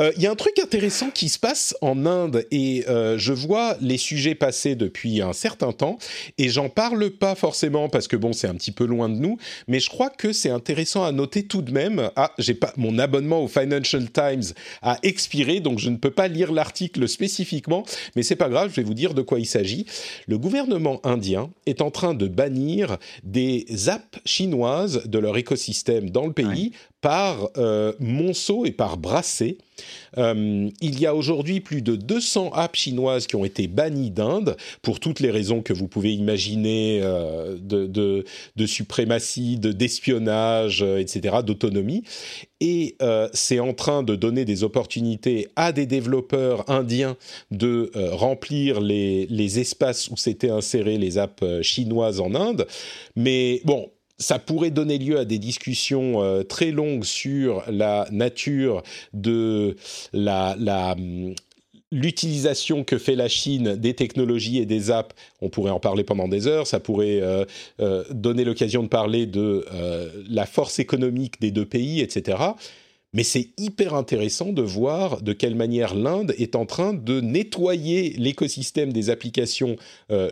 Euh, Il y a un truc intéressant qui se passe en Inde et euh, je vois les sujets passer depuis un certain temps et j'en parle pas forcément parce que bon c'est un petit peu loin de nous, mais je crois que c'est intéressant à noter tout de même. Ah j'ai pas mon abonnement au Financial Times a expiré donc je ne peux pas lire l'article spécifiquement, mais c'est pas grave, je vais vous dire de quoi il s'agit. Le gouvernement indien est en train de bannir des apps chinoises de leur écosystème dans le pays par euh, monceau et par brassée. Euh, il y a aujourd'hui plus de 200 apps chinoises qui ont été bannies d'Inde pour toutes les raisons que vous pouvez imaginer euh, de, de, suprématie, de d'espionnage, etc., d'autonomie. Et c'est en train de donner des opportunités à des développeurs indiens de remplir les, les espaces où s'étaient insérées les apps chinoises en Inde. Mais bon, ça pourrait donner lieu à des discussions euh, très longues sur la nature de hum, l'utilisation que fait la Chine des technologies et des apps. On pourrait en parler pendant des heures. Ça pourrait euh, euh, donner l'occasion de parler de la force économique des deux pays, etc. Mais c'est hyper intéressant de voir de quelle manière l'Inde est en train de nettoyer l'écosystème des applications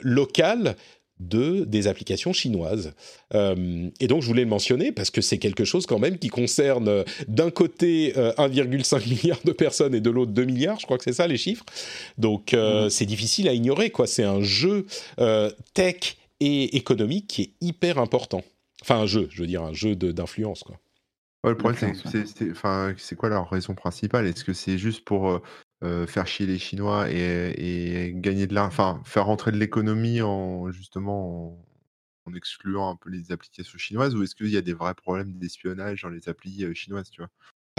locales de des applications chinoises. Euh, et donc je voulais le mentionner parce que c'est quelque chose quand même qui concerne euh, d'un côté euh, 1,5 milliard de personnes et de l'autre 2 milliards, je crois que c'est ça les chiffres. Donc euh, c'est difficile à ignorer quoi. C'est un jeu euh, tech et économique qui est hyper important. Enfin un jeu, je veux dire un jeu de- d'influence quoi. Ouais, le problème, c'est c'est quoi leur raison principale? Est-ce que c'est juste pour euh, faire chier les Chinois et, gagner de l'argent, faire rentrer de l'économie en justement en, en excluant un peu les applications chinoises, ou est-ce qu'il y a des vrais problèmes d'espionnage dans les applis euh, chinoises, tu vois?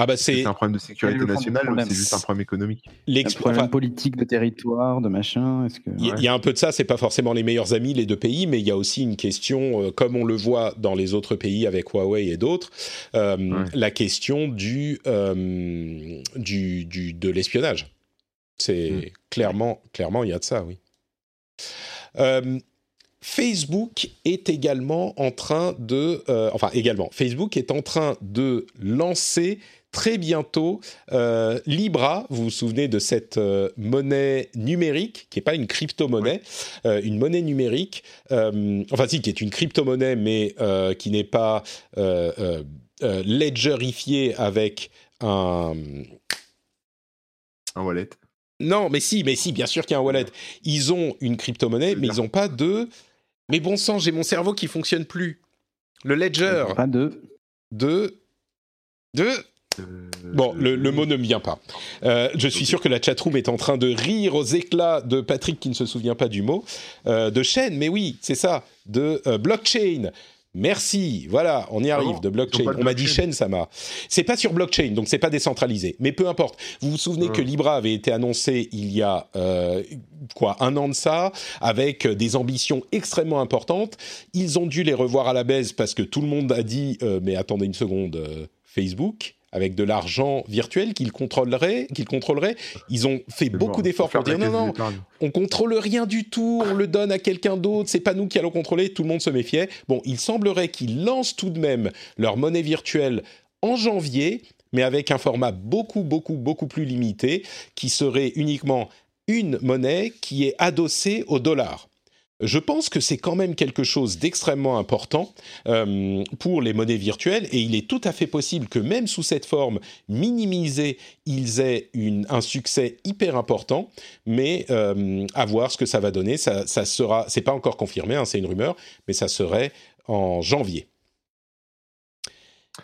Ah bah c'est un problème de sécurité nationale ou c'est juste un problème économique Un l'ex- problème enfin, politique de territoire, de machin. Est-ce que Il y, a- il y a un peu de ça, c'est pas forcément les meilleurs amis les deux pays, mais il y a aussi une question, euh, comme on le voit dans les autres pays avec Huawei et d'autres, euh, Ouais. la question du, euh, du, du- de l'espionnage. C'est Mm. clairement, clairement, il y a de ça, oui. Euh, Facebook est également en train de, euh, enfin également, Facebook est en train de lancer très bientôt euh, Libra. Vous vous souvenez de cette euh, monnaie numérique qui n'est pas une crypto-monnaie, euh, une monnaie numérique, euh, enfin si, qui est une crypto-monnaie mais euh, qui n'est pas euh, euh, euh, ledgerifiée avec un, Un wallet non, mais si, mais si, bien sûr qu'il y a un wallet. Ils ont une crypto-monnaie, mais ils n'ont pas de. Mais bon sang, j'ai mon cerveau qui fonctionne plus. Le ledger Pas de. de. De. Euh, Bon, le, le mot ne me vient pas. Euh, je suis sûr que la chatroom est en train de rire aux éclats de Patrick qui ne se souvient pas du mot. Euh, de chaîne, mais oui, c'est ça. De euh, blockchain. Merci, voilà, on y arrive, de blockchain. On m'a dit blockchain chaîne, ça m'a. C'est pas sur blockchain, donc c'est pas décentralisé. Mais peu importe. Vous vous souvenez Ouais. que Libra avait été annoncé il y a euh, quoi un an de ça, avec euh, des ambitions extrêmement importantes. Ils ont dû les revoir à la baisse parce que tout le monde a dit euh, mais attendez une seconde, euh, Facebook avec de l'argent virtuel qu'ils contrôleraient, qu'ils contrôleraient. Ils ont fait beaucoup d'efforts pour dire non non, on contrôle rien du tout, on le donne à quelqu'un d'autre, c'est pas nous qui allons contrôler, tout le monde se méfiait. Bon, il semblerait qu'ils lancent tout de même leur monnaie virtuelle en janvier, mais avec un format beaucoup, beaucoup, beaucoup plus limité, qui serait uniquement une monnaie qui est adossée au dollar. Je pense que c'est quand même quelque chose d'extrêmement important euh, pour les monnaies virtuelles et il est tout à fait possible que même sous cette forme minimisée, ils aient une- un succès hyper important. Mais euh, à voir ce que ça va donner. Ça, ça sera, c'est pas encore confirmé, hein, c'est une rumeur, mais ça serait en janvier.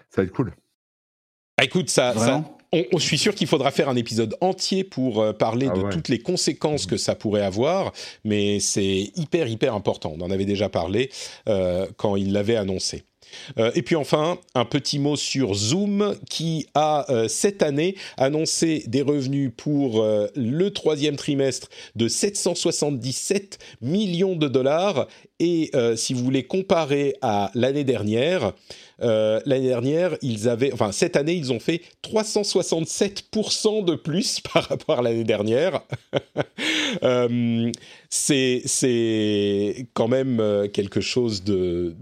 Ça va être cool. Ah, écoute, ça, on, on- je suis sûr qu'il faudra faire un épisode entier pour euh, parler Ah de ouais. toutes les conséquences que ça pourrait avoir, mais c'est hyper hyper important. On en avait déjà parlé euh, quand il l'avait annoncé. Euh, et puis enfin, un petit mot sur Zoom qui a euh, cette année annoncé des revenus pour euh, le troisième trimestre de 777 millions de dollars. Et si vous voulez comparer à l'année dernière, l'année dernière, ils avaient, enfin cette année, ils ont fait 367% de plus par rapport à l'année dernière. C'est quand même quelque chose de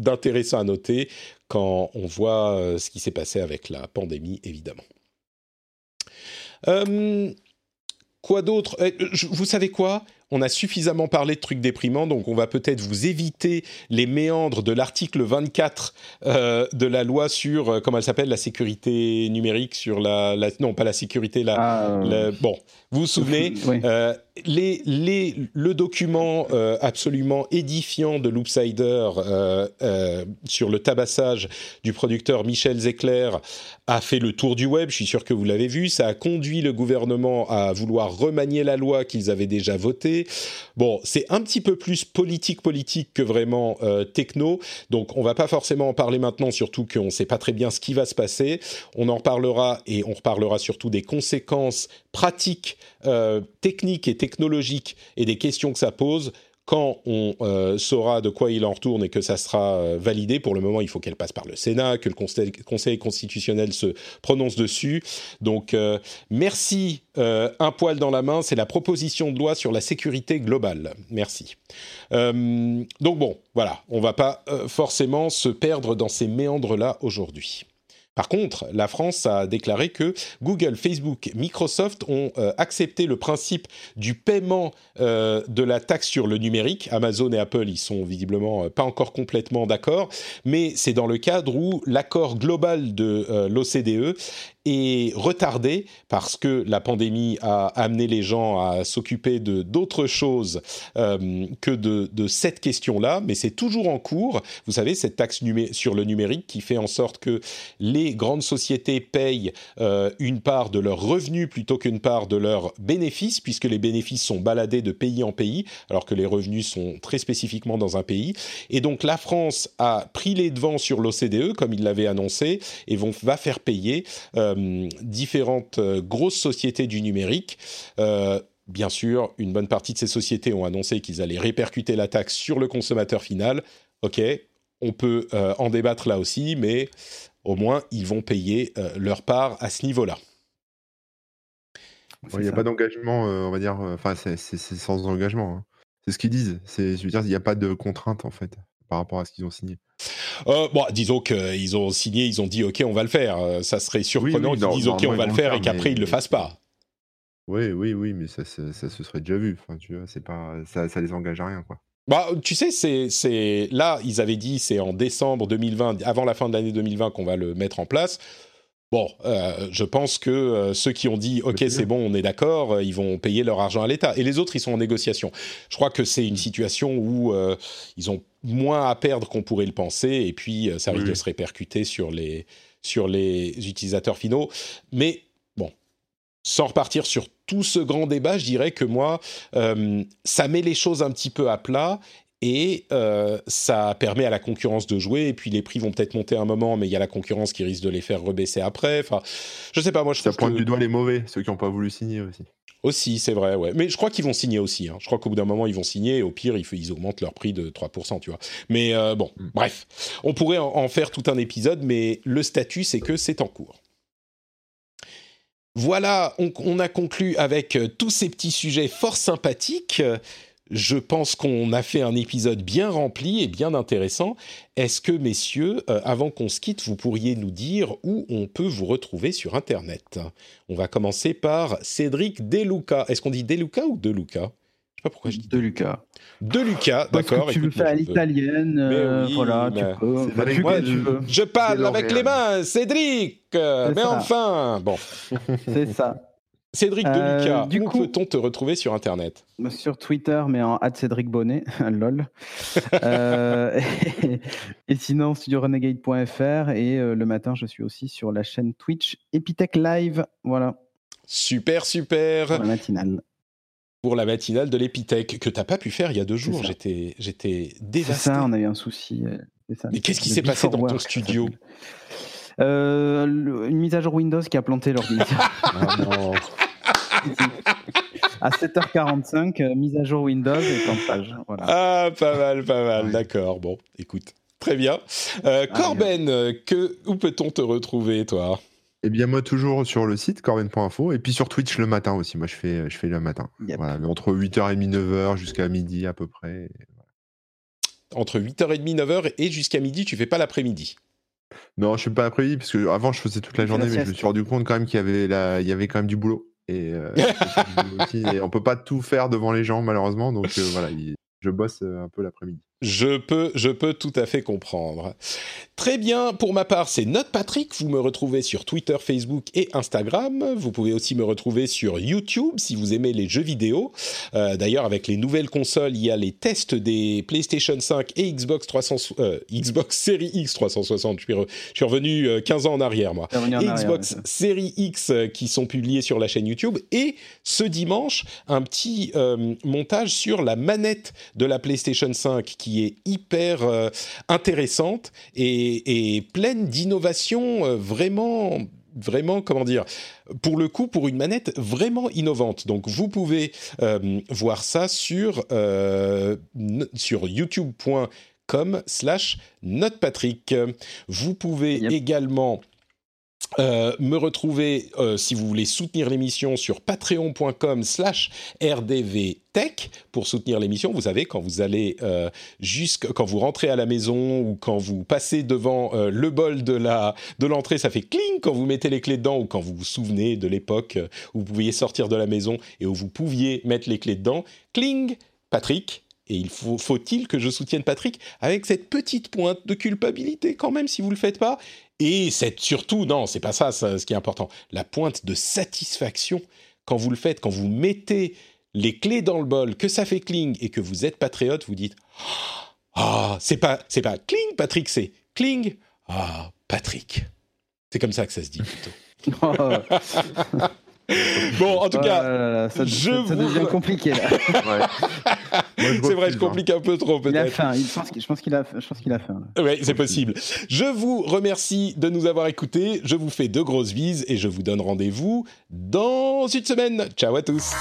d'intéressant à noter quand on voit ce qui s'est passé avec la pandémie, évidemment. quoi d'autre? Vous savez quoi? On a suffisamment parlé de trucs déprimants, donc on va peut-être vous éviter les méandres de l'article 24 euh, de la loi sur, euh, comment elle s'appelle, la sécurité numérique, sur la, non pas la sécurité, la, ah, bon, vous vous souvenez, euh, le document absolument édifiant de Loopsider sur le tabassage du producteur Michel Zecler a fait le tour du web, je suis sûr que vous l'avez vu, ça a conduit le gouvernement à vouloir remanier la loi qu'ils avaient déjà votée, Bon, c'est un petit peu plus politique politique que vraiment euh, techno, donc on va pas forcément en parler maintenant, surtout qu'on ne sait pas très bien ce qui va se passer. On en reparlera et on reparlera surtout des conséquences pratiques, euh, techniques et technologiques et des questions que ça pose quand on euh, saura de quoi il en retourne et que ça sera euh, validé, pour le moment, il faut qu'elle passe par le Sénat, que le Conseil, constitutionnel se prononce dessus. Donc, euh, merci, un poil dans la main, c'est la proposition de loi sur la sécurité globale. Merci. donc bon, voilà, on va pas forcément se perdre dans ces méandres-là aujourd'hui. Par contre, la France a déclaré que Google, Facebook, Microsoft ont euh, accepté le principe du paiement euh, de la taxe sur le numérique. Amazon et Apple, ils sont visiblement euh, pas encore complètement d'accord, mais c'est dans le cadre où l'accord global de l'OCDE est retardé parce que la pandémie a amené les gens à s'occuper de d'autres choses euh, que de, cette question-là, mais c'est toujours en cours. Vous savez, cette taxe sur le numérique qui fait en sorte que les grandes sociétés payent euh, une part de leurs revenus plutôt qu'une part de leurs bénéfices, puisque les bénéfices sont baladés de pays en pays, alors que les revenus sont très spécifiquement dans un pays. Et donc la France a pris les devants sur l'OCDE, comme il l'avait annoncé, et va faire payer. Euh, différentes euh, grosses sociétés du numérique. Euh, bien sûr, une bonne partie de ces sociétés ont annoncé qu'ils allaient répercuter la taxe sur le consommateur final. Ok, on peut en débattre là aussi, mais au moins ils vont payer leur part à ce niveau-là. Il n'y a pas d'engagement, on va dire. Enfin, c'est sans engagement. Hein. C'est ce qu'ils disent. Je veux dire, il n'y a pas de contrainte en fait par rapport à ce qu'ils ont signé. Euh, bon, disons qu'ils ont signé, ils ont dit OK, on va le faire. Euh, ça serait surprenant qu'ils disent OK, on va le faire et qu'après ils ils le fassent pas. Oui, oui, oui, mais ça, ça, se serait déjà vu. Enfin, tu vois, c'est pas, ça, ça les engage à rien, quoi. Bah, tu sais, c'est, c'est là, ils avaient dit c'est en décembre 2020, avant la fin de l'année 2020, qu'on va le mettre en place. Bon, euh, je pense que euh, ceux qui ont dit OK, c'est bon, on est d'accord, euh, ils vont payer leur argent à l'État. Et les autres, ils sont en négociation. Je crois que c'est une situation où ils ont moins à perdre qu'on pourrait le penser, et puis ça risque de se répercuter sur les, sur les utilisateurs finaux. Mais bon, sans repartir sur tout ce grand débat, je dirais que moi, ça met les choses un petit peu à plat et euh, ça permet à la concurrence de jouer. Et puis les prix vont peut-être monter un moment mais il y a la concurrence qui risque de les faire rebaisser après. Enfin je sais pas moi je ça pointe du doigt les mauvais ceux qui n'ont pas voulu signer aussi. Aussi c'est vrai ouais. Mais je crois qu'ils vont signer aussi hein. je crois qu'au bout d'un moment ils vont signer. Et au pire ils, ils augmentent leur prix de 3% tu vois. Mais euh, bon mm. bref. On pourrait en, en faire tout un épisode mais le statut c'est que c'est en cours. Voilà, on, on, a conclu avec euh, tous ces petits sujets fort sympathiques je pense qu'on a fait un épisode bien rempli et bien intéressant. Est-ce que, messieurs, euh, avant qu'on se quitte, vous pourriez nous dire où on peut vous retrouver sur Internet? On va commencer par Cédric Deluca. Est-ce qu'on dit Deluca ou Deluca? Je sais pas pourquoi je dis Deluca. Deluca, d'accord. Tu le fais à l'italienne, euh, voilà, tu peux. je parle avec les mains, Cédric. Mais enfin, bon. C'est ça. Cédric euh, Deluca, du où peut-on te retrouver sur Internet Sur Twitter, mais en Cédric Bonnet, lol. euh, et, sinon, studiorenegade.fr et euh, le matin, je suis aussi sur la chaîne Twitch Epitech Live. Voilà. Super, super. Pour la matinale. Pour la matinale de l'Epitech, que tu n'as pas pu faire il y a deux jours. J'étais, j'étais dévasté. C'est ça, on a eu un souci. Euh, mais qu'est-ce qui s'est passé dans ton studio euh, une mise à jour Windows qui a planté l'ordinateur. à 7h45, euh, mise à jour Windows et plantage. Voilà. Ah, pas mal, pas mal. D'accord. Bon, écoute, très bien. Euh, ah, Corben, que, où peut-on te retrouver, toi? Eh bien, moi, toujours sur le site corben.info et puis sur Twitch le matin aussi. Moi, je fais, je fais le matin. Voilà, entre 8h30 9h jusqu'à midi à peu près. entre 8h30 9h et jusqu'à midi, tu fais pas l'après-midi? Non, je suis pas après-midi parce que avant je faisais toute la fais journée, mais je me suis rendu compte quand même qu'il y avait la... il y avait quand même du boulot. Et, euh, aussi, et on peut pas tout faire devant les gens malheureusement, donc euh, voilà, il- je bosse euh, un peu l'après-midi. Je peux, je peux tout à fait comprendre. Très bien, pour ma part, c'est Note Patrick. Vous me retrouvez sur Twitter, Facebook et Instagram. Vous pouvez aussi me retrouver sur YouTube si vous aimez les jeux vidéo. Euh, D'ailleurs, avec les nouvelles consoles, il y a les tests des PlayStation 5 et Xbox 300, euh, Xbox Series X 360. Je suis, re- je suis revenu euh, 15 ans en arrière, moi. En arrière, Xbox ouais. Series X euh, qui sont publiés sur la chaîne YouTube et ce dimanche un petit euh, montage sur la manette de la PlayStation 5 qui est hyper euh, intéressante et, et pleine d'innovations euh, vraiment vraiment comment dire pour le coup pour une manette vraiment innovante donc vous pouvez euh, voir ça sur euh, sur youtube.com slash notepatrick vous pouvez Yep. également euh, me retrouver, euh, si vous voulez soutenir l'émission, sur patreon.com slash rdvtech pour soutenir l'émission. Vous savez, quand vous allez euh, quand vous rentrez à la maison ou quand vous passez devant euh, le bol de la de l'entrée, ça fait cling quand vous mettez les clés dedans ou quand vous vous souvenez de l'époque où vous pouviez sortir de la maison et où vous pouviez mettre les clés dedans. Cling, Patrick. Et il faut, faut-il que je soutienne Patrick avec cette petite pointe de culpabilité quand même si vous le faites pas? Et c'est surtout, non, c'est pas ça, ce qui est important, la pointe de satisfaction quand vous le faites, quand vous mettez les clés dans le bol, que ça fait cling et que vous êtes patriote, vous dites Ah, c'est pas, c'est pas cling, Patrick, c'est cling. Ah, Patrick. C'est comme ça que ça se dit plutôt. Bon, en tout cas, ça, je ça- ça vous devient compliqué là. Ouais. Moi, c'est vrai, je hein. complique un peu trop Il a peut-être. faim. Il pense qu'il- je pense qu'il a, je pense qu'il a faim. Oui, c'est possible. Je vous remercie de nous avoir écoutés. Je vous fais de grosses bises et je vous donne rendez-vous dans une semaine. Ciao à tous.